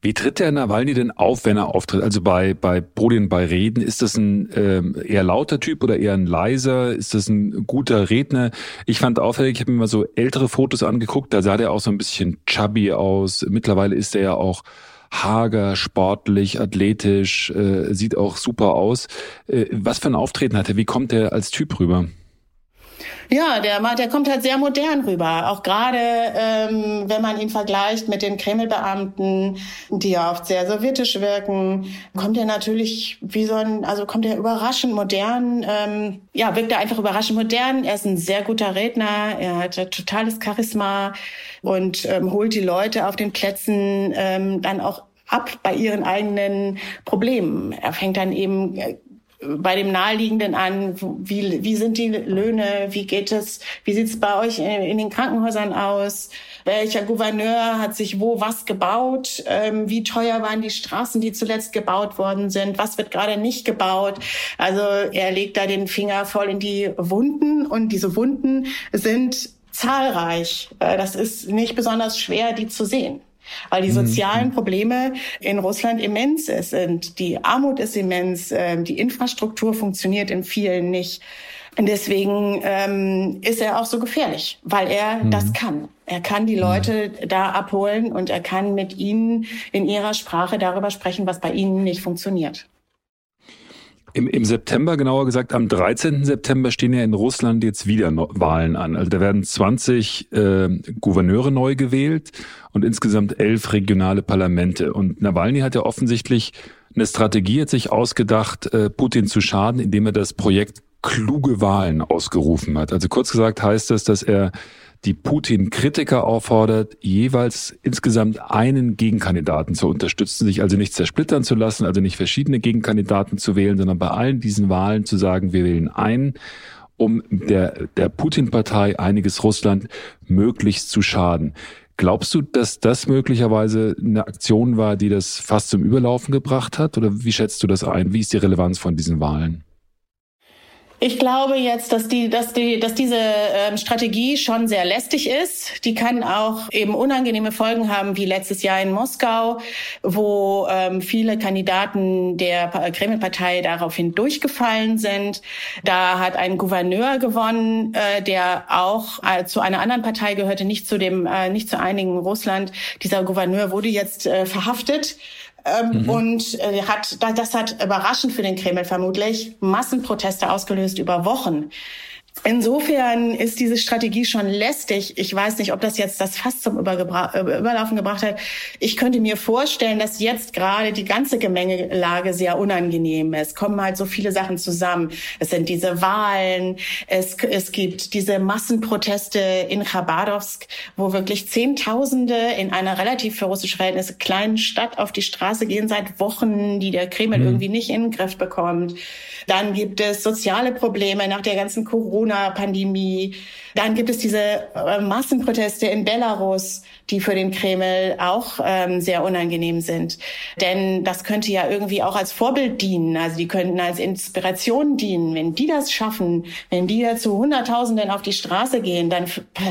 Wie tritt der Nawalny denn auf, wenn er auftritt? Also bei, bei Brodin bei Reden, ist das ein ähm, eher lauter Typ oder eher ein leiser? Ist das ein guter Redner? Ich fand auffällig, ich habe mir mal so ältere Fotos angeguckt, da sah der auch so ein bisschen chubby aus. Mittlerweile ist er ja auch hager, sportlich, athletisch, äh, sieht auch super aus. Äh, was für ein Auftreten hat er? Wie kommt er als Typ rüber? Ja, der, der kommt halt sehr modern rüber. Auch gerade, ähm, wenn man ihn vergleicht mit den Kremlbeamten, die ja oft sehr sowjetisch wirken, kommt er natürlich wie so ein, also kommt er überraschend modern. Ähm, ja, wirkt er einfach überraschend modern. Er ist ein sehr guter Redner. Er hat totales Charisma und ähm, holt die Leute auf den Plätzen ähm, dann auch ab bei ihren eigenen Problemen. Er fängt dann eben äh, bei dem Naheliegenden an, wie, wie sind die Löhne, wie geht es, wie sieht es bei euch in, in, den Krankenhäusern aus, welcher Gouverneur hat sich wo was gebaut, ähm, wie teuer waren die Straßen, die zuletzt gebaut worden sind, was wird gerade nicht gebaut. Also er legt da den Finger voll in die Wunden und diese Wunden sind zahlreich. Äh, das ist nicht besonders schwer, die zu sehen. Weil die mhm. sozialen Probleme in Russland immens sind. Die Armut ist immens, ähm, die Infrastruktur funktioniert in vielen nicht. Und deswegen ähm, ist er auch so gefährlich, weil er mhm. das kann. Er kann die Leute mhm. da abholen und er kann mit ihnen in ihrer Sprache darüber sprechen, was bei ihnen nicht funktioniert. Im, Im September, genauer gesagt am 13. September, stehen ja in Russland jetzt wieder no Wahlen an. Also da werden 20 äh, Gouverneure neu gewählt und insgesamt elf regionale Parlamente. Und Nawalny hat ja offensichtlich eine Strategie hat sich ausgedacht, äh, Putin zu schaden, indem er das Projekt kluge Wahlen ausgerufen hat. Also kurz gesagt heißt das, dass er die Putin-Kritiker auffordert, jeweils insgesamt einen Gegenkandidaten zu unterstützen, sich also nicht zersplittern zu lassen, also nicht verschiedene Gegenkandidaten zu wählen, sondern bei allen diesen Wahlen zu sagen, wir wählen einen, um der, der Putin-Partei einiges Russland möglichst zu schaden. Glaubst du, dass das möglicherweise eine Aktion war, die das fast zum Überlaufen gebracht hat? Oder wie schätzt du das ein? Wie ist die Relevanz von diesen Wahlen? Ich glaube jetzt, dass die, dass die, dass diese ähm, Strategie schon sehr lästig ist. Die kann auch eben unangenehme Folgen haben, wie letztes Jahr in Moskau, wo ähm, viele Kandidaten der Kreml-Partei daraufhin durchgefallen sind. Da hat ein Gouverneur gewonnen, äh, der auch äh, zu einer anderen Partei gehörte, nicht zu dem, äh, nicht zu einigen Russland. Dieser Gouverneur wurde jetzt äh, verhaftet ähm, mhm. Und äh, hat, das hat überraschend für den Kreml vermutlich Massenproteste ausgelöst über Wochen. Insofern ist diese Strategie schon lästig. Ich weiß nicht, ob das jetzt das Fass zum Übergebra äh, Überlaufen gebracht hat. Ich könnte mir vorstellen, dass jetzt gerade die ganze Gemengelage sehr unangenehm ist. Es kommen halt so viele Sachen zusammen. Es sind diese Wahlen, es, es gibt diese Massenproteste in Khabarovsk, wo wirklich Zehntausende in einer relativ für russische Verhältnisse kleinen Stadt auf die Straße gehen seit Wochen, die der Kreml mhm. irgendwie nicht in den Griff bekommt. Dann gibt es soziale Probleme nach der ganzen Corona-Pandemie. Dann gibt es diese äh, Massenproteste in Belarus, die für den Kreml auch ähm, sehr unangenehm sind. Denn das könnte ja irgendwie auch als Vorbild dienen. Also die könnten als Inspiration dienen. Wenn die das schaffen, wenn die zu Hunderttausenden auf die Straße gehen, dann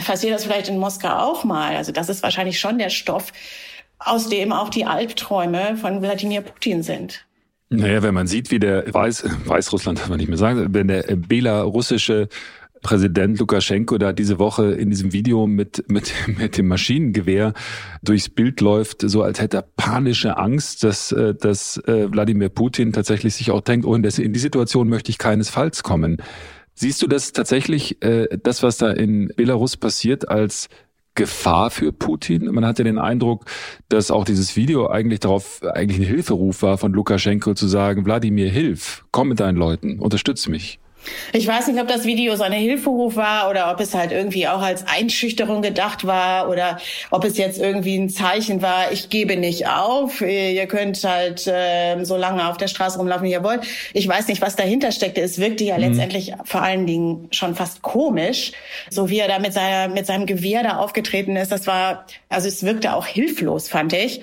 passiert das vielleicht in Moskau auch mal. Also das ist wahrscheinlich schon der Stoff, aus dem auch die Albträume von Wladimir Putin sind. Naja, wenn man sieht, wie der Weiß, Weißrussland darf man nicht mehr sagen, wenn der belarussische Präsident Lukaschenko da diese Woche in diesem Video mit, mit, [LAUGHS] mit dem Maschinengewehr durchs Bild läuft, so als hätte er panische Angst, dass, äh, dass äh, Wladimir Putin tatsächlich sich auch denkt, oh, in, die Situation möchte ich keinesfalls kommen. Siehst du das tatsächlich, äh, das, was da in Belarus passiert, als Gefahr für Putin? Man hatte den Eindruck, dass auch dieses Video eigentlich darauf, eigentlich ein Hilferuf war von Lukaschenko zu sagen, Wladimir, hilf, komm mit deinen Leuten, unterstütz mich. Ich weiß nicht, ob das Video so eine Hilferuf war oder ob es halt irgendwie auch als Einschüchterung gedacht war oder ob es jetzt irgendwie ein Zeichen war, ich gebe nicht auf, ihr könnt halt äh, so lange auf der Straße rumlaufen, wie ihr wollt. Ich weiß nicht, was dahinter steckte. Es wirkte ja mhm. letztendlich vor allen Dingen schon fast komisch, so wie er da mit, seiner, mit seinem Gewehr da aufgetreten ist. Das war, also es wirkte auch hilflos, fand ich.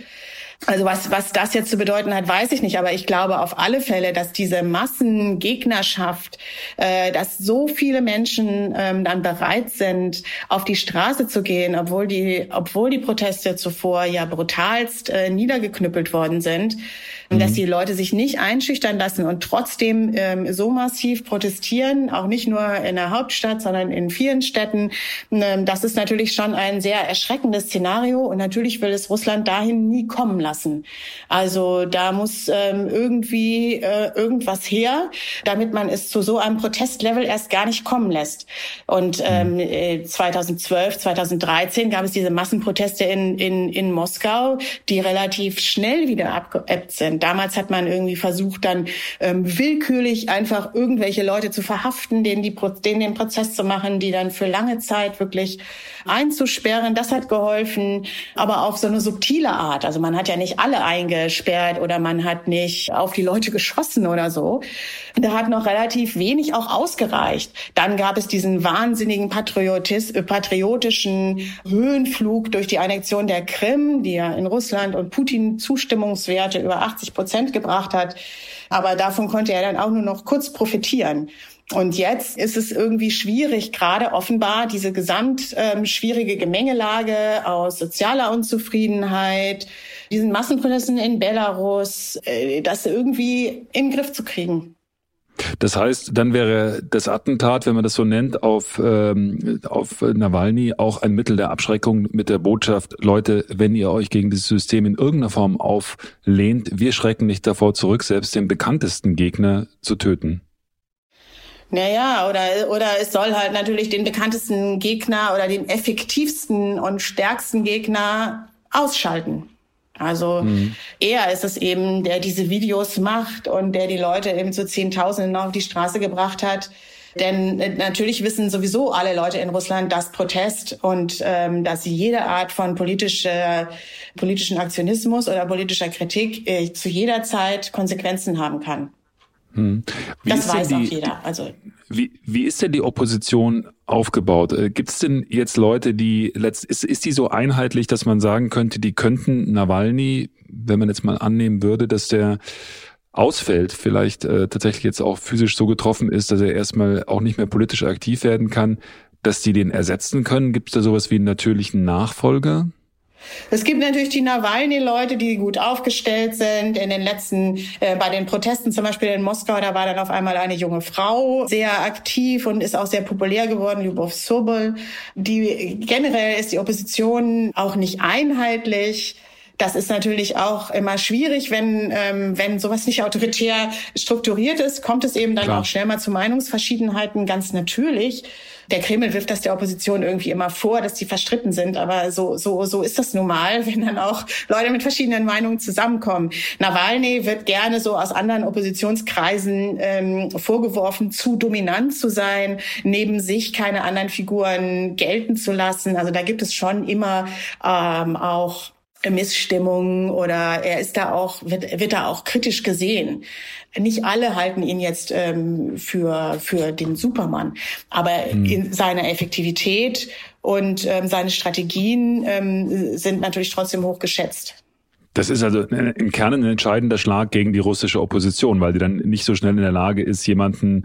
Also was, was das jetzt zu bedeuten hat, weiß ich nicht. Aber ich glaube auf alle Fälle, dass diese Massengegnerschaft, äh, dass so viele Menschen ähm, dann bereit sind, auf die Straße zu gehen, obwohl die, obwohl die Proteste zuvor ja brutalst äh, niedergeknüppelt worden sind, mhm. dass die Leute sich nicht einschüchtern lassen und trotzdem ähm, so massiv protestieren, auch nicht nur in der Hauptstadt, sondern in vielen Städten. Ähm, das ist natürlich schon ein sehr erschreckendes Szenario und natürlich will es Russland dahin nie kommen lassen. Also da muss ähm, irgendwie äh, irgendwas her, damit man es zu so einem Protestlevel erst gar nicht kommen lässt. Und mhm. ähm, 2012, äh, 2013 gab es diese Massenproteste in, in, in Moskau, die relativ schnell wieder abgeebbt sind. Damals hat man irgendwie versucht, dann ähm, willkürlich einfach irgendwelche Leute zu verhaften, denen, die, denen den Prozess zu machen, die dann für lange Zeit wirklich einzusperren. Das hat geholfen, aber auf so eine subtile Art. Also man hat ja nicht alle eingesperrt oder man hat nicht auf die Leute geschossen oder so. Da hat noch relativ wenig auch ausgereicht. Dann gab es diesen wahnsinnigen Patriotis, äh, patriotischen Höhenflug durch die Annexion der Krim, die ja in Russland und Putin Zustimmungswerte über 80 Prozent gebracht hat. Aber davon konnte er dann auch nur noch kurz profitieren. Und jetzt ist es irgendwie schwierig, gerade offenbar diese gesamt ähm, schwierige Gemengelage aus sozialer Unzufriedenheit, diesen Massenprotesten in Belarus, äh, das irgendwie in den Griff zu kriegen. Das heißt, dann wäre das Attentat, wenn man das so nennt, auf, ähm, auf Nawalny auch ein Mittel der Abschreckung mit der Botschaft, Leute, wenn ihr euch gegen dieses System in irgendeiner Form auflehnt, wir schrecken nicht davor zurück, selbst den bekanntesten Gegner zu töten. Naja, oder, oder es soll halt natürlich den bekanntesten Gegner oder den effektivsten und stärksten Gegner ausschalten. Also mhm. er ist es eben, der diese Videos macht und der die Leute eben zu Zehntausenden auf die Straße gebracht hat. Denn äh, natürlich wissen sowieso alle Leute in Russland, dass Protest und ähm, dass jede Art von politischer, politischen Aktionismus oder politischer Kritik äh, zu jeder Zeit Konsequenzen haben kann. Hm. das weiß die, auch jeder. Also wie, wie ist denn die Opposition aufgebaut? Äh, Gibt es denn jetzt Leute, die letzt, ist, ist die so einheitlich, dass man sagen könnte, die könnten Nawalny, wenn man jetzt mal annehmen würde, dass der ausfällt, vielleicht äh, tatsächlich jetzt auch physisch so getroffen ist, dass er erstmal auch nicht mehr politisch aktiv werden kann, dass die den ersetzen können? Gibt es da sowas wie einen natürlichen Nachfolger? Es gibt natürlich die Nawalny-Leute, die gut aufgestellt sind. In den letzten, äh, bei den Protesten zum Beispiel in Moskau, da war dann auf einmal eine junge Frau sehr aktiv und ist auch sehr populär geworden, Lyubov Sobol. Die, generell ist die Opposition auch nicht einheitlich. Das ist natürlich auch immer schwierig, wenn, ähm, wenn sowas nicht autoritär strukturiert ist, kommt es eben dann Klar. auch schnell mal zu Meinungsverschiedenheiten, ganz natürlich. Der Kreml wirft das der Opposition irgendwie immer vor, dass die verstritten sind, aber so, so, so ist das nun mal, [LAUGHS] wenn dann auch Leute mit verschiedenen Meinungen zusammenkommen. Nawalny wird gerne so aus anderen Oppositionskreisen ähm, vorgeworfen, zu dominant zu sein, neben sich keine anderen Figuren gelten zu lassen. Also da gibt es schon immer ähm, auch Missstimmung oder er ist da auch, wird, wird da auch kritisch gesehen. Nicht alle halten ihn jetzt ähm, für, für den Supermann, aber mhm. in seiner Effektivität und ähm, seine Strategien ähm, sind natürlich trotzdem hoch geschätzt. Das ist also im Kern ein entscheidender Schlag gegen die russische Opposition, weil die dann nicht so schnell in der Lage ist, jemanden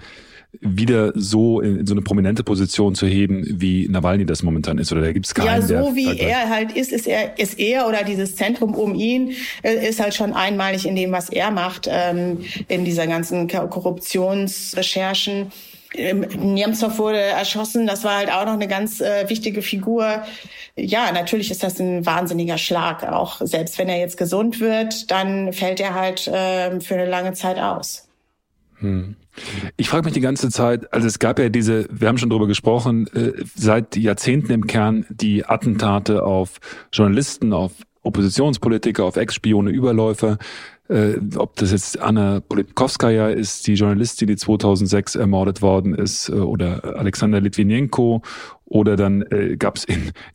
wieder so in, in, so eine prominente Position zu heben, wie Nawalny das momentan ist. Oder da gibt es keinen. Ja, so wie er halt ist, ist er, ist er oder dieses Zentrum um ihn äh, ist halt schon einmalig in dem, was er macht, ähm, in dieser ganzen Korruptionsrecherchen. Nemtsov wurde erschossen, das war halt auch noch eine ganz äh, wichtige Figur. Ja, natürlich ist das ein wahnsinniger Schlag. Auch selbst wenn er jetzt gesund wird, dann fällt er halt äh, für eine lange Zeit aus. Hm. Ich frage mich die ganze Zeit, also es gab ja diese, wir haben schon drüber gesprochen, äh, seit Jahrzehnten im Kern die Attentate auf Journalisten, auf Oppositionspolitiker, auf Ex-Spione, Überläufer. Äh, ob das jetzt Anna Politkovskaya ist, die Journalistin, die 2006 ermordet worden ist, äh, oder Alexander Litvinenko, oder dann äh, gab es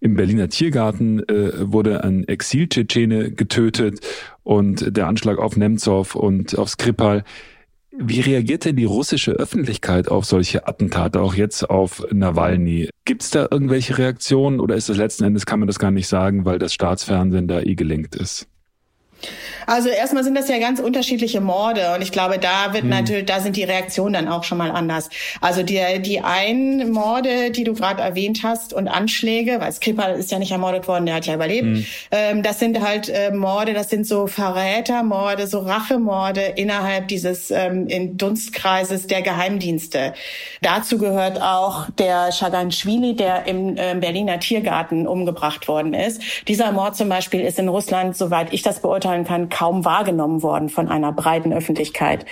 im Berliner Tiergarten, äh, wurde ein Exil-Tschetschene getötet und der Anschlag auf Nemtsov und auf Skripal. Wie reagiert denn die russische Öffentlichkeit auf solche Attentate, auch jetzt auf Nawalny? Gibt es da irgendwelche Reaktionen oder ist das letzten Endes, kann man das gar nicht sagen, weil das Staatsfernsehen da eh gelenkt ist? Also erstmal sind das ja ganz unterschiedliche Morde und ich glaube, da wird mhm. natürlich, da sind die Reaktionen dann auch schon mal anders. Also die, die einen Morde, die du gerade erwähnt hast und Anschläge, weil Skripal ist ja nicht ermordet worden, der hat ja überlebt. Mhm. Ähm, das sind halt äh, Morde, das sind so Verrätermorde, so Rachemorde innerhalb dieses ähm, in Dunstkreises der Geheimdienste. Dazu gehört auch der Shaganshvili, der im äh, Berliner Tiergarten umgebracht worden ist. Dieser Mord zum Beispiel ist in Russland, soweit ich das beurteilen kann, kaum wahrgenommen worden von einer breiten Öffentlichkeit.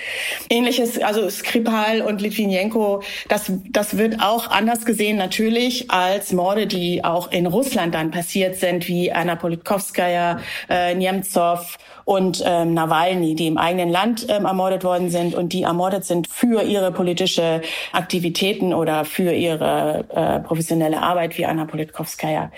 Ähnliches, also Skripal und Litvinenko, das, das wird auch anders gesehen natürlich als Morde, die auch in Russland dann passiert sind, wie Anna Politkovskaya, äh, Nemtsov und ähm, Nawalny, die im eigenen Land ähm, ermordet worden sind und die ermordet sind für ihre politische Aktivitäten oder für ihre äh, professionelle Arbeit wie Anna Politkovskaya.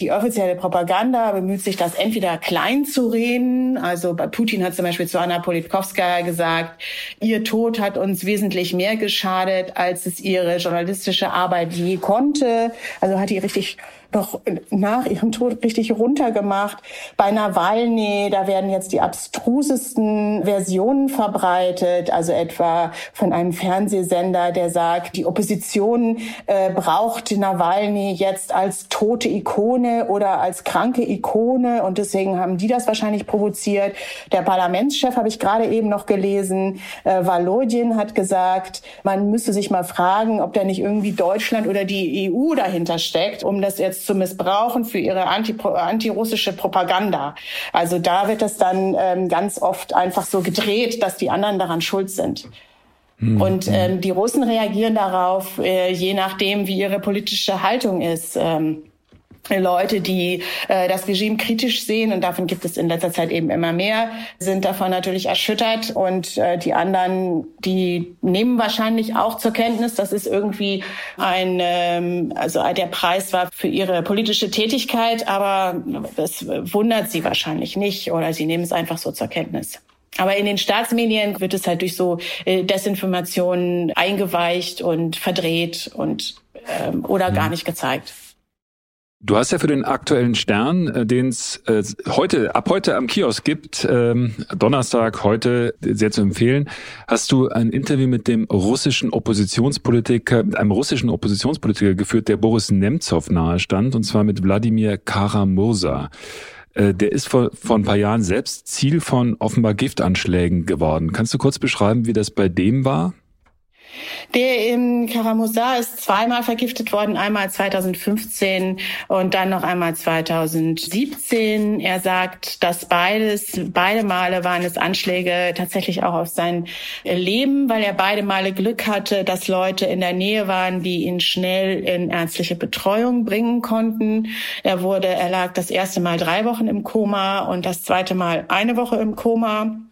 Die offizielle Propaganda bemüht sich, das entweder klein zu reden. Also bei Putin hat zum Beispiel zu Anna Politkovskaya gesagt, ihr Tod hat uns wesentlich mehr geschadet, als es ihre journalistische Arbeit je konnte. Also hat die richtig noch nach ihrem Tod richtig runtergemacht. Bei Nawalny, da werden jetzt die abstrusesten Versionen verbreitet, also etwa von einem Fernsehsender, der sagt, die Opposition äh, braucht Nawalny jetzt als tote Ikone oder als kranke Ikone und deswegen haben die das wahrscheinlich provoziert. Der Parlamentschef habe ich gerade eben noch gelesen, äh, Valodin hat gesagt, man müsste sich mal fragen, ob da nicht irgendwie Deutschland oder die EU dahinter steckt, um das jetzt zu missbrauchen für ihre anti, antirussische Propaganda. Also da wird es dann ähm, ganz oft einfach so gedreht, dass die anderen daran schuld sind. Mhm. Und ähm, die Russen reagieren darauf, äh, je nachdem, wie ihre politische Haltung ist. Ähm, Leute, die äh, das Regime kritisch sehen, und davon gibt es in letzter Zeit eben immer mehr, sind davon natürlich erschüttert. Und äh, die anderen, die nehmen wahrscheinlich auch zur Kenntnis, dass es irgendwie ein, ähm, also der Preis war für ihre politische Tätigkeit, aber das wundert sie wahrscheinlich nicht oder sie nehmen es einfach so zur Kenntnis. Aber in den Staatsmedien wird es halt durch so äh, Desinformationen eingeweicht und verdreht und ähm, oder gar mhm. nicht gezeigt. Du hast ja für den aktuellen Stern, äh, den es äh, heute, ab heute am Kiosk gibt, ähm, Donnerstag, heute sehr zu empfehlen, hast du ein Interview mit dem russischen Oppositionspolitiker, mit einem russischen Oppositionspolitiker geführt, der Boris Nemtsov nahestand, und zwar mit Wladimir Karamursa. Äh, der ist vor, vor ein paar Jahren selbst Ziel von offenbar Giftanschlägen geworden. Kannst du kurz beschreiben, wie das bei dem war? Der in Karamusa ist zweimal vergiftet worden, einmal 2015 und dann noch einmal 2017. Er sagt, dass beides, beide Male waren es Anschläge tatsächlich auch auf sein Leben, weil er beide Male Glück hatte, dass Leute in der Nähe waren, die ihn schnell in ärztliche Betreuung bringen konnten. Er wurde, er lag das erste Mal drei Wochen im Koma und das zweite Mal eine Woche im Koma.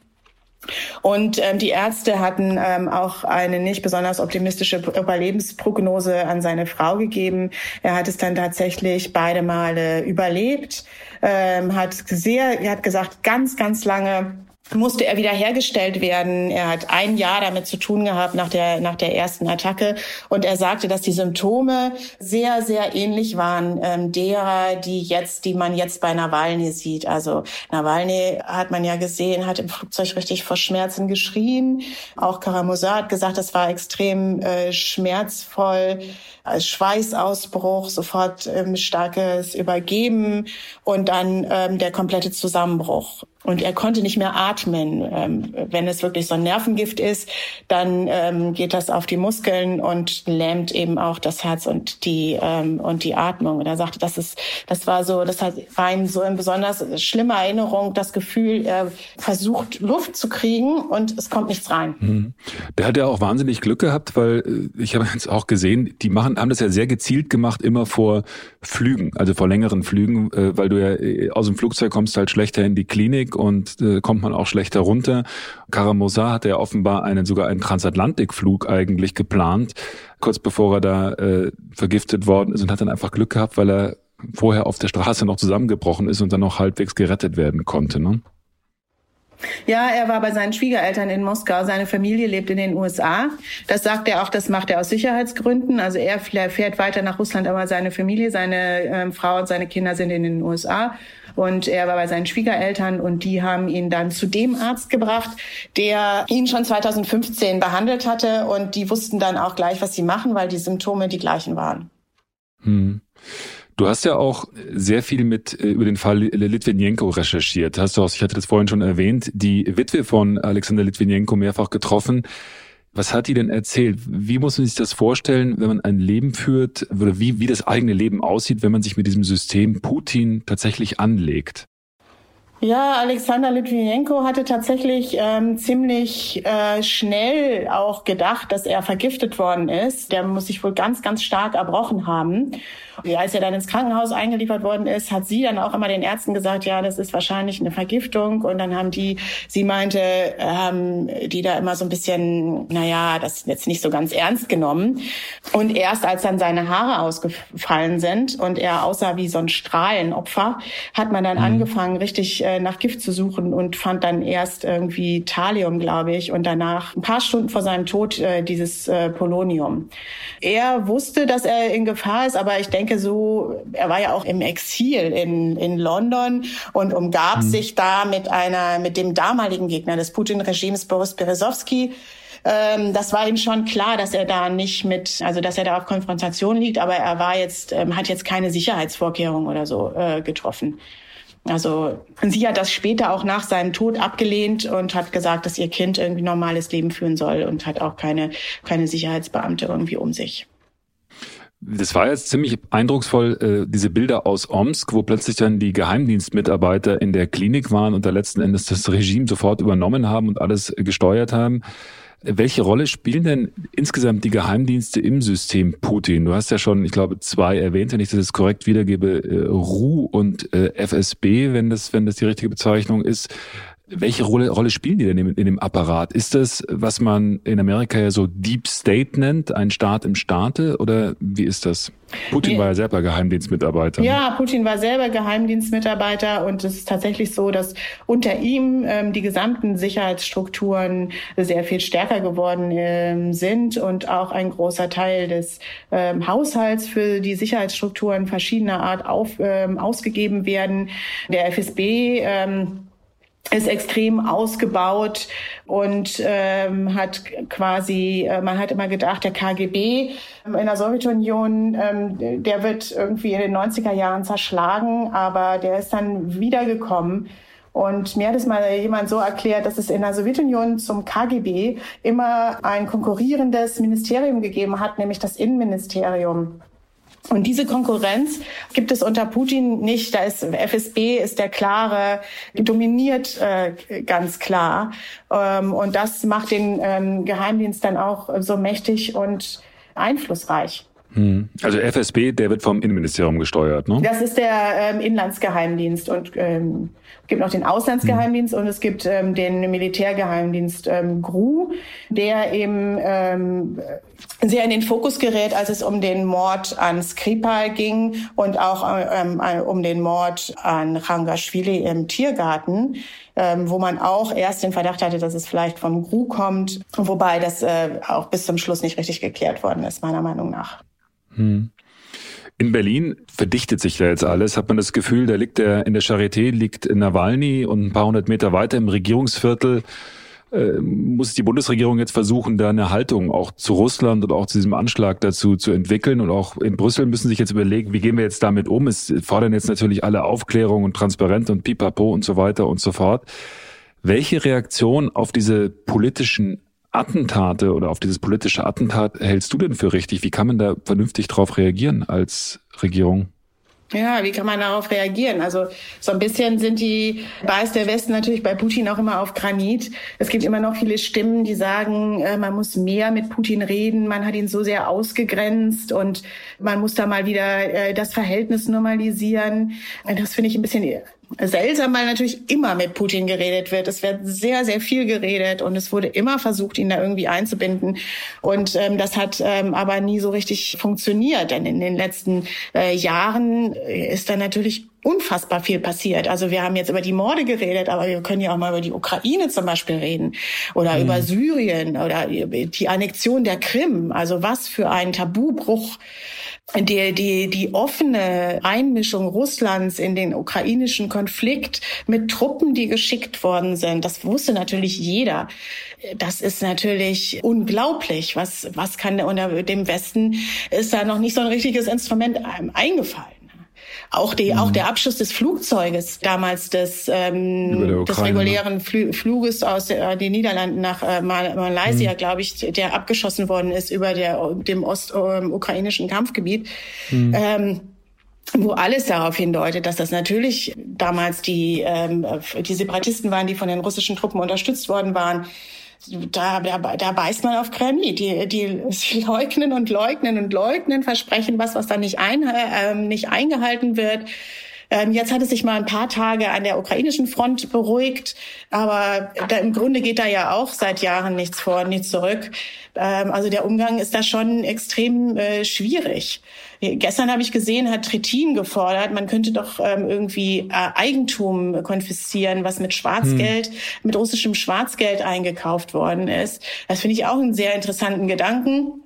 Und ähm, die Ärzte hatten ähm, auch eine nicht besonders optimistische Überlebensprognose an seine Frau gegeben. Er hat es dann tatsächlich beide Male überlebt, ähm, hat sehr, er hat gesagt, ganz, ganz lange musste er wiederhergestellt werden. Er hat ein Jahr damit zu tun gehabt nach der, nach der ersten Attacke. Und er sagte, dass die Symptome sehr, sehr ähnlich waren ähm, derer, die jetzt, die man jetzt bei Nawalny sieht. Also Nawalny hat man ja gesehen, hat im Flugzeug richtig vor Schmerzen geschrien. Auch Karamosa hat gesagt, das war extrem äh, schmerzvoll. Schweißausbruch, sofort ähm, starkes Übergeben und dann ähm, der komplette Zusammenbruch. Und er konnte nicht mehr atmen. Ähm, wenn es wirklich so ein Nervengift ist, dann ähm, geht das auf die Muskeln und lähmt eben auch das Herz und die ähm, und die Atmung. Und er sagte, das ist, das war so, das war ihm so eine besonders schlimme Erinnerung, das Gefühl, er versucht Luft zu kriegen und es kommt nichts rein. Mhm. Der hat ja auch wahnsinnig Glück gehabt, weil äh, ich habe jetzt auch gesehen, die machen, haben das ja sehr gezielt gemacht, immer vor Flügen, also vor längeren Flügen, äh, weil du ja äh, aus dem Flugzeug kommst halt schlechter in die Klinik und äh, kommt man auch schlechter runter. Karamosa hatte ja offenbar einen sogar einen Transatlantikflug eigentlich geplant, kurz bevor er da äh, vergiftet worden ist und hat dann einfach Glück gehabt, weil er vorher auf der Straße noch zusammengebrochen ist und dann noch halbwegs gerettet werden konnte. Ne? Ja, er war bei seinen Schwiegereltern in Moskau. Seine Familie lebt in den USA. Das sagt er auch, das macht er aus Sicherheitsgründen. Also er fährt weiter nach Russland, aber seine Familie, seine ähm, Frau und seine Kinder sind in den USA. Und er war bei seinen Schwiegereltern und die haben ihn dann zu dem Arzt gebracht, der ihn schon 2015 behandelt hatte. Und die wussten dann auch gleich, was sie machen, weil die Symptome die gleichen waren. Hm. Du hast ja auch sehr viel mit äh, über den Fall Litvinenko recherchiert. Hast du auch, ich hatte das vorhin schon erwähnt, die Witwe von Alexander Litvinenko mehrfach getroffen. Was hat die denn erzählt? Wie muss man sich das vorstellen, wenn man ein Leben führt oder wie, wie das eigene Leben aussieht, wenn man sich mit diesem System Putin tatsächlich anlegt? Ja, Alexander Litvinenko hatte tatsächlich ähm, ziemlich äh, schnell auch gedacht, dass er vergiftet worden ist. Der muss sich wohl ganz, ganz stark erbrochen haben. Als er dann ins Krankenhaus eingeliefert worden ist, hat sie dann auch immer den Ärzten gesagt, ja, das ist wahrscheinlich eine Vergiftung. Und dann haben die, sie meinte, ähm, die da immer so ein bisschen, naja, das jetzt nicht so ganz ernst genommen. Und erst als dann seine Haare ausgefallen sind und er aussah wie so ein Strahlenopfer, hat man dann mhm. angefangen, richtig äh, nach Gift zu suchen und fand dann erst irgendwie Thalium, glaube ich, und danach ein paar Stunden vor seinem Tod äh, dieses äh, Polonium. Er wusste, dass er in Gefahr ist, aber ich denke, so, er war ja auch im Exil in, in London und umgab mhm. sich da mit einer, mit dem damaligen Gegner des Putin-Regimes, Boris Berezowski, ähm, das war ihm schon klar, dass er da nicht mit, also dass er da auf Konfrontation liegt, aber er war jetzt, ähm, hat jetzt keine Sicherheitsvorkehrungen oder so äh, getroffen. Also sie hat das später auch nach seinem Tod abgelehnt und hat gesagt, dass ihr Kind irgendwie normales Leben führen soll und hat auch keine, keine Sicherheitsbeamte irgendwie um sich. Das war jetzt ziemlich eindrucksvoll, äh, diese Bilder aus Omsk, wo plötzlich dann die Geheimdienstmitarbeiter in der Klinik waren und da letzten Endes das Regime sofort übernommen haben und alles gesteuert haben. Welche Rolle spielen denn insgesamt die Geheimdienste im System Putin? Du hast ja schon, ich glaube, zwei erwähnt, wenn ich das korrekt wiedergebe, äh, RU und äh, FSB, wenn das, wenn das die richtige Bezeichnung ist. Welche Rolle, Rolle spielen die denn in, in, dem Apparat? Ist das, was man in Amerika ja so Deep State nennt, ein Staat im Staate? Oder wie ist das? Putin ja. war ja selber Geheimdienstmitarbeiter. Ne? Ja, Putin war selber Geheimdienstmitarbeiter und es ist tatsächlich so, dass unter ihm ähm, die gesamten Sicherheitsstrukturen sehr viel stärker geworden ähm, sind und auch ein großer Teil des ähm, Haushalts für die Sicherheitsstrukturen verschiedener Art auf, ähm, ausgegeben werden. Der FSB ähm, ist extrem ausgebaut und ähm, hat quasi, äh, man hat immer gedacht, der KGB in der Sowjetunion, ähm, der wird irgendwie in den 90er Jahren zerschlagen, aber der ist dann wiedergekommen. Und mir hat es mal jemand so erklärt, dass es in der Sowjetunion zum KGB immer ein konkurrierendes Ministerium gegeben hat, nämlich das Innenministerium. Und diese Konkurrenz gibt es unter Putin nicht. Da ist FSB ist der klare, dominiert äh, ganz klar. Ähm, und das macht den ähm, Geheimdienst dann auch so mächtig und einflussreich. Hm. Also FSB, der wird vom Innenministerium gesteuert, ne? Das ist der ähm, Inlandsgeheimdienst und ähm, gibt noch den Auslandsgeheimdienst mhm. und es gibt ähm, den Militärgeheimdienst ähm, GRU, der eben ähm, sehr in den Fokus gerät, als es um den Mord an Skripal ging und auch ähm, äh, um den Mord an Rangashvili im Tiergarten. Ähm, wo man auch erst den Verdacht hatte, dass es vielleicht vom GRU kommt, wobei das äh, auch bis zum Schluss nicht richtig geklärt worden ist, meiner Meinung nach. Hm. In Berlin verdichtet sich da jetzt alles. Hat man das Gefühl, da liegt der, in der Charité liegt Nawalny und ein paar hundert Meter weiter im Regierungsviertel äh, muss die Bundesregierung jetzt versuchen, da eine Haltung auch zu Russland und auch zu diesem Anschlag dazu zu entwickeln. Und auch in Brüssel müssen sich jetzt überlegen, wie gehen wir jetzt damit um. Es fordern jetzt natürlich alle Aufklärung und Transparenz und Pipapo und so weiter und so fort. Welche Reaktion auf diese politischen Attentate oder auf dieses politische Attentat hältst du denn für richtig? Wie kann man da vernünftig darauf reagieren als Regierung? Ja, wie kann man darauf reagieren? Also so ein bisschen sind die beißt der Westen natürlich bei Putin auch immer auf Granit. Es gibt immer noch viele Stimmen, die sagen, äh, man muss mehr mit Putin reden, man hat ihn so sehr ausgegrenzt und man muss da mal wieder äh, das Verhältnis normalisieren. Das finde ich ein bisschen seltsam, weil natürlich immer mit Putin geredet wird. Es wird sehr, sehr viel geredet und es wurde immer versucht, ihn da irgendwie einzubinden. Und ähm, das hat ähm, aber nie so richtig funktioniert. Denn in den letzten äh, Jahren ist da natürlich unfassbar viel passiert. Also wir haben jetzt über die Morde geredet, aber wir können ja auch mal über die Ukraine zum Beispiel reden oder mhm. über Syrien oder die Annexion der Krim. Also was für ein Tabubruch die, die, die offene Einmischung Russlands in den ukrainischen Konflikt mit Truppen, die geschickt worden sind, das wusste natürlich jeder. Das ist natürlich unglaublich. Was, was kann unter dem Westen ist da noch nicht so ein richtiges Instrument eingefallen. Auch, die, mhm. auch der Abschuss des Flugzeuges damals des, ähm, des regulären Fl Fluges aus äh, den Niederlanden nach äh, Malaysia, mhm. glaube ich, der abgeschossen worden ist über der, dem ostukrainischen ähm, Kampfgebiet. Mhm. Ähm, wo alles darauf hindeutet, dass das natürlich damals die, ähm, die Separatisten waren, die von den russischen Truppen unterstützt worden waren. Da, da, da beißt man auf Granit. Die, die sie leugnen und leugnen und leugnen, versprechen was, was dann nicht, ein, äh, nicht eingehalten wird. Ähm, jetzt hat es sich mal ein paar Tage an der ukrainischen Front beruhigt, aber da, im Grunde geht da ja auch seit Jahren nichts vor, nichts zurück. Ähm, also der Umgang ist da schon extrem äh, schwierig. Gestern habe ich gesehen, hat Trittin gefordert, man könnte doch ähm, irgendwie äh, Eigentum konfiszieren, was mit Schwarzgeld, hm. mit russischem Schwarzgeld eingekauft worden ist. Das finde ich auch einen sehr interessanten Gedanken.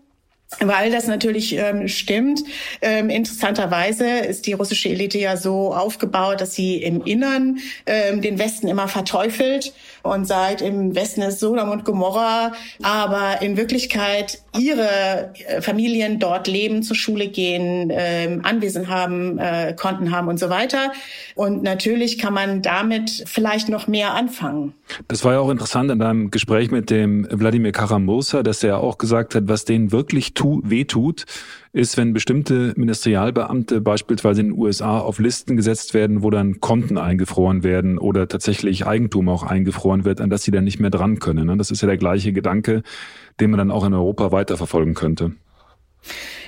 Weil das natürlich ähm, stimmt. Ähm, interessanterweise ist die russische Elite ja so aufgebaut, dass sie im Innern ähm, den Westen immer verteufelt und sagt, im Westen ist Sodom und Gomorra, aber in Wirklichkeit ihre äh, Familien dort leben, zur Schule gehen, ähm, Anwesen haben, äh, Konten haben und so weiter. Und natürlich kann man damit vielleicht noch mehr anfangen. Das war ja auch interessant in deinem Gespräch mit dem Wladimir Karamosa, dass er auch gesagt hat, was denen wirklich tu wehtut, ist, wenn bestimmte Ministerialbeamte beispielsweise in den USA auf Listen gesetzt werden, wo dann Konten eingefroren werden oder tatsächlich Eigentum auch eingefroren wird, an das sie dann nicht mehr dran können. Ne? Das ist ja der gleiche Gedanke, den man dann auch in Europa weiterverfolgen könnte.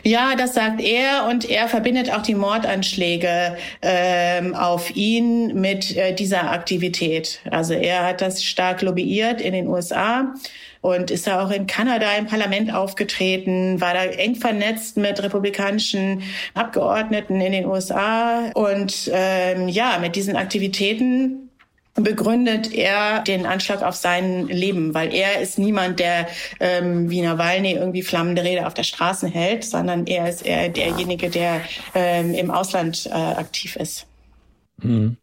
Ja, das sagt er und er verbindet auch die Mordanschläge ähm, auf ihn mit äh, dieser Aktivität. Also er hat das stark lobbyiert in den USA und ist da auch in Kanada im Parlament aufgetreten, war da eng vernetzt mit republikanischen Abgeordneten in den USA und ähm, ja, mit diesen Aktivitäten begründet er den Anschlag auf sein Leben, weil er ist niemand, der ähm, wie Nawalny irgendwie flammende Rede auf der Straße hält, sondern er ist eher derjenige, der ähm, im Ausland äh, aktiv ist. Mhm.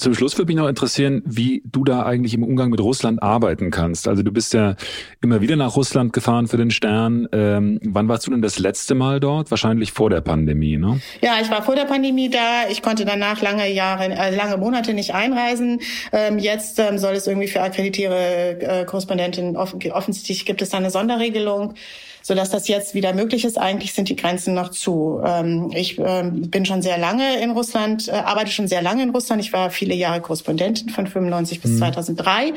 Zum Schluss würde mich noch interessieren, wie du da eigentlich im Umgang mit Russland arbeiten kannst. Also du bist ja immer wieder nach Russland gefahren für den Stern. Ähm, wann warst du denn das letzte Mal dort? Wahrscheinlich vor der Pandemie, ne? Ja, ich war vor der Pandemie da. Ich konnte danach lange Jahre, äh, lange Monate nicht einreisen. Ähm, jetzt ähm, soll es irgendwie für akkreditierte äh, Korrespondentinnen offensichtlich gibt es da eine Sonderregelung so dass das jetzt wieder möglich ist. Eigentlich sind die Grenzen noch zu. Ähm, ich ähm, bin schon sehr lange in Russland, äh, arbeite schon sehr lange in Russland. Ich war viele Jahre Korrespondentin von 95 bis mhm. 2003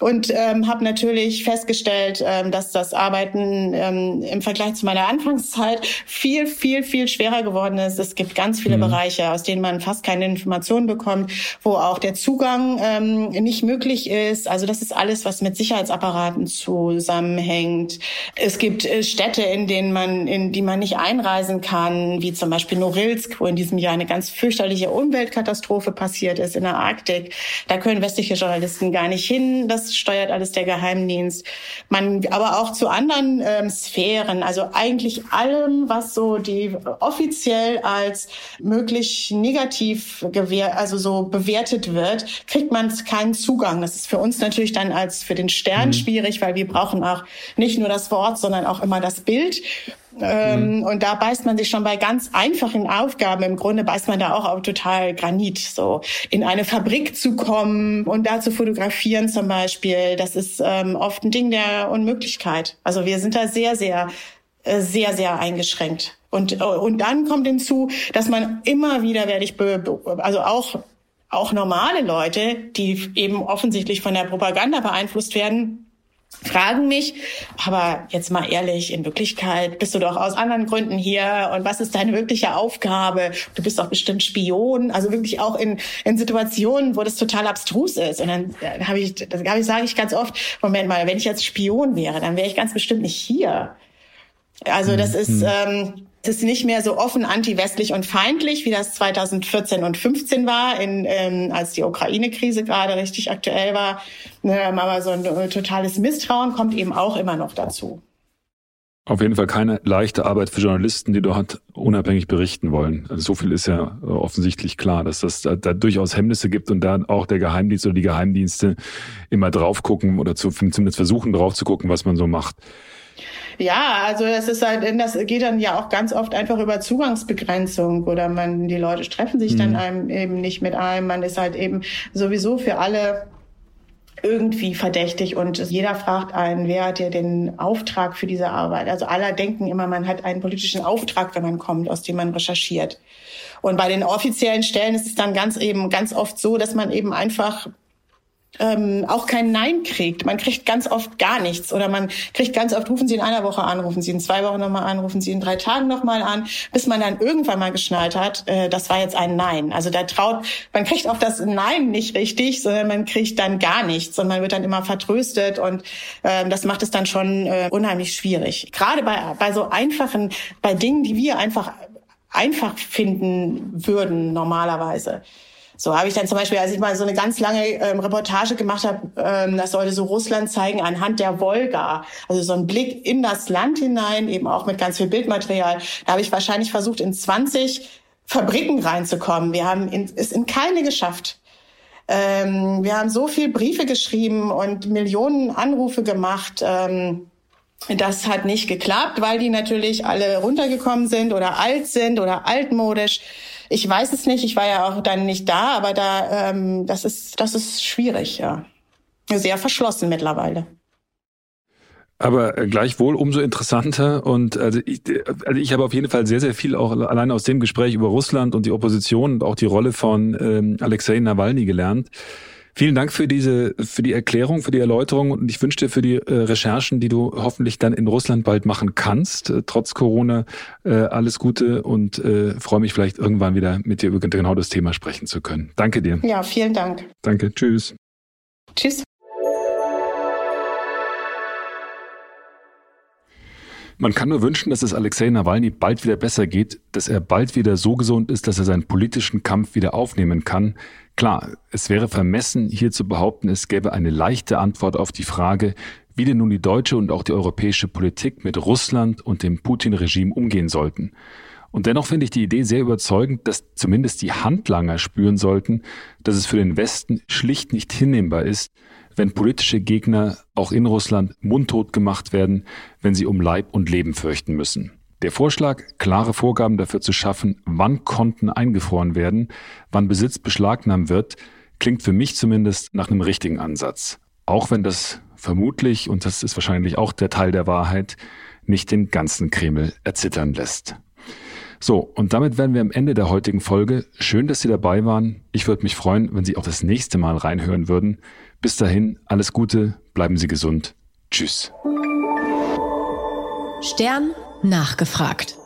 und ähm, habe natürlich festgestellt, ähm, dass das Arbeiten ähm, im Vergleich zu meiner Anfangszeit viel, viel, viel schwerer geworden ist. Es gibt ganz viele mhm. Bereiche, aus denen man fast keine Informationen bekommt, wo auch der Zugang ähm, nicht möglich ist. Also das ist alles, was mit Sicherheitsapparaten zusammenhängt. Es gibt äh, Städte, in denen man, in die man nicht einreisen kann, wie zum Beispiel Norilsk, wo in diesem Jahr eine ganz fürchterliche Umweltkatastrophe passiert ist in der Arktik. Da können westliche Journalisten gar nicht hin. Das steuert alles der Geheimdienst. Man, aber auch zu anderen ähm, Sphären, also eigentlich allem, was so die offiziell als möglich negativ gewähr, also so bewertet wird, kriegt man keinen Zugang. Das ist für uns natürlich dann als für den Stern mhm. schwierig, weil wir brauchen auch nicht nur das Wort, sondern auch immer das Bild. Ähm, mhm. Und da beißt man sich schon bei ganz einfachen Aufgaben. Im Grunde beißt man da auch auf total Granit. So in eine Fabrik zu kommen und da zu fotografieren zum Beispiel, das ist ähm, oft ein Ding der Unmöglichkeit. Also wir sind da sehr, sehr, äh, sehr, sehr eingeschränkt. Und, äh, und dann kommt hinzu, dass man immer wieder werde ich, also auch auch normale Leute, die eben offensichtlich von der Propaganda beeinflusst werden, fragen mich, aber jetzt mal ehrlich, in Wirklichkeit bist du doch aus anderen Gründen hier und was ist deine wirkliche Aufgabe? Du bist doch bestimmt Spion, also wirklich auch in, in Situationen, wo das total abstrus ist. Und dann äh, habe ich, das habe ich, sage ich ganz oft, Moment mal, wenn ich jetzt Spion wäre, dann wäre ich ganz bestimmt nicht hier. Also das ist, mhm. ähm, es ist nicht mehr so offen anti-westlich und feindlich, wie das 2014 und 15 war, in, ähm, als die Ukraine-Krise gerade richtig aktuell war. Ähm, aber so ein äh, totales Misstrauen kommt eben auch immer noch dazu. Auf jeden Fall keine leichte Arbeit für Journalisten, die dort unabhängig berichten wollen. Also so viel ist ja äh, offensichtlich klar, dass das da, da durchaus Hemmnisse gibt und da auch der Geheimdienst oder die Geheimdienste immer drauf gucken oder zu, zumindest versuchen drauf zu gucken, was man so macht. Ja, also das ist halt, das geht dann ja auch ganz oft einfach über Zugangsbegrenzung oder man, die Leute treffen sich mhm. dann einem eben nicht mit einem. Man ist halt eben sowieso für alle irgendwie verdächtig und jeder fragt einen, wer hat ja den Auftrag für diese Arbeit? Also alle denken immer, man hat einen politischen Auftrag, wenn man kommt, aus dem man recherchiert. Und bei den offiziellen Stellen ist es dann ganz eben ganz oft so, dass man eben einfach ähm, auch kein Nein kriegt. Man kriegt ganz oft gar nichts oder man kriegt ganz oft, rufen Sie in einer Woche an, rufen Sie in zwei Wochen nochmal an, rufen Sie in drei Tagen nochmal an, bis man dann irgendwann mal geschnallt hat, äh, das war jetzt ein Nein. Also da traut, man kriegt auch das Nein nicht richtig, sondern man kriegt dann gar nichts und man wird dann immer vertröstet und äh, das macht es dann schon äh, unheimlich schwierig. Gerade bei, bei so einfachen, bei Dingen, die wir einfach einfach finden würden normalerweise. So habe ich dann zum Beispiel, als ich mal so eine ganz lange ähm, Reportage gemacht habe, ähm, das sollte so Russland zeigen anhand der Wolga. Also so ein Blick in das Land hinein, eben auch mit ganz viel Bildmaterial. Da habe ich wahrscheinlich versucht, in 20 Fabriken reinzukommen. Wir haben es in keine geschafft. Ähm, wir haben so viel Briefe geschrieben und Millionen Anrufe gemacht. Ähm, das hat nicht geklappt, weil die natürlich alle runtergekommen sind oder alt sind oder altmodisch. Ich weiß es nicht, ich war ja auch dann nicht da, aber da, ähm, das ist, das ist schwierig, ja. Sehr verschlossen mittlerweile. Aber äh, gleichwohl umso interessanter und also ich, also ich habe auf jeden Fall sehr, sehr viel auch allein aus dem Gespräch über Russland und die Opposition und auch die Rolle von ähm, Alexei Nawalny gelernt. Vielen Dank für diese, für die Erklärung, für die Erläuterung und ich wünsche dir für die äh, Recherchen, die du hoffentlich dann in Russland bald machen kannst, äh, trotz Corona, äh, alles Gute und äh, freue mich vielleicht irgendwann wieder mit dir über genau das Thema sprechen zu können. Danke dir. Ja, vielen Dank. Danke. Tschüss. Tschüss. Man kann nur wünschen, dass es Alexei Nawalny bald wieder besser geht, dass er bald wieder so gesund ist, dass er seinen politischen Kampf wieder aufnehmen kann. Klar, es wäre vermessen, hier zu behaupten, es gäbe eine leichte Antwort auf die Frage, wie denn nun die deutsche und auch die europäische Politik mit Russland und dem Putin-Regime umgehen sollten. Und dennoch finde ich die Idee sehr überzeugend, dass zumindest die Handlanger spüren sollten, dass es für den Westen schlicht nicht hinnehmbar ist, wenn politische Gegner auch in Russland mundtot gemacht werden, wenn sie um Leib und Leben fürchten müssen. Der Vorschlag, klare Vorgaben dafür zu schaffen, wann Konten eingefroren werden, wann Besitz beschlagnahmt wird, klingt für mich zumindest nach einem richtigen Ansatz. Auch wenn das vermutlich, und das ist wahrscheinlich auch der Teil der Wahrheit, nicht den ganzen Kreml erzittern lässt. So, und damit wären wir am Ende der heutigen Folge. Schön, dass Sie dabei waren. Ich würde mich freuen, wenn Sie auch das nächste Mal reinhören würden. Bis dahin, alles Gute, bleiben Sie gesund. Tschüss. Stern nachgefragt.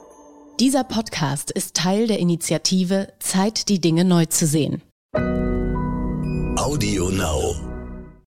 Dieser Podcast ist Teil der Initiative Zeit, die Dinge neu zu sehen. Audio Now.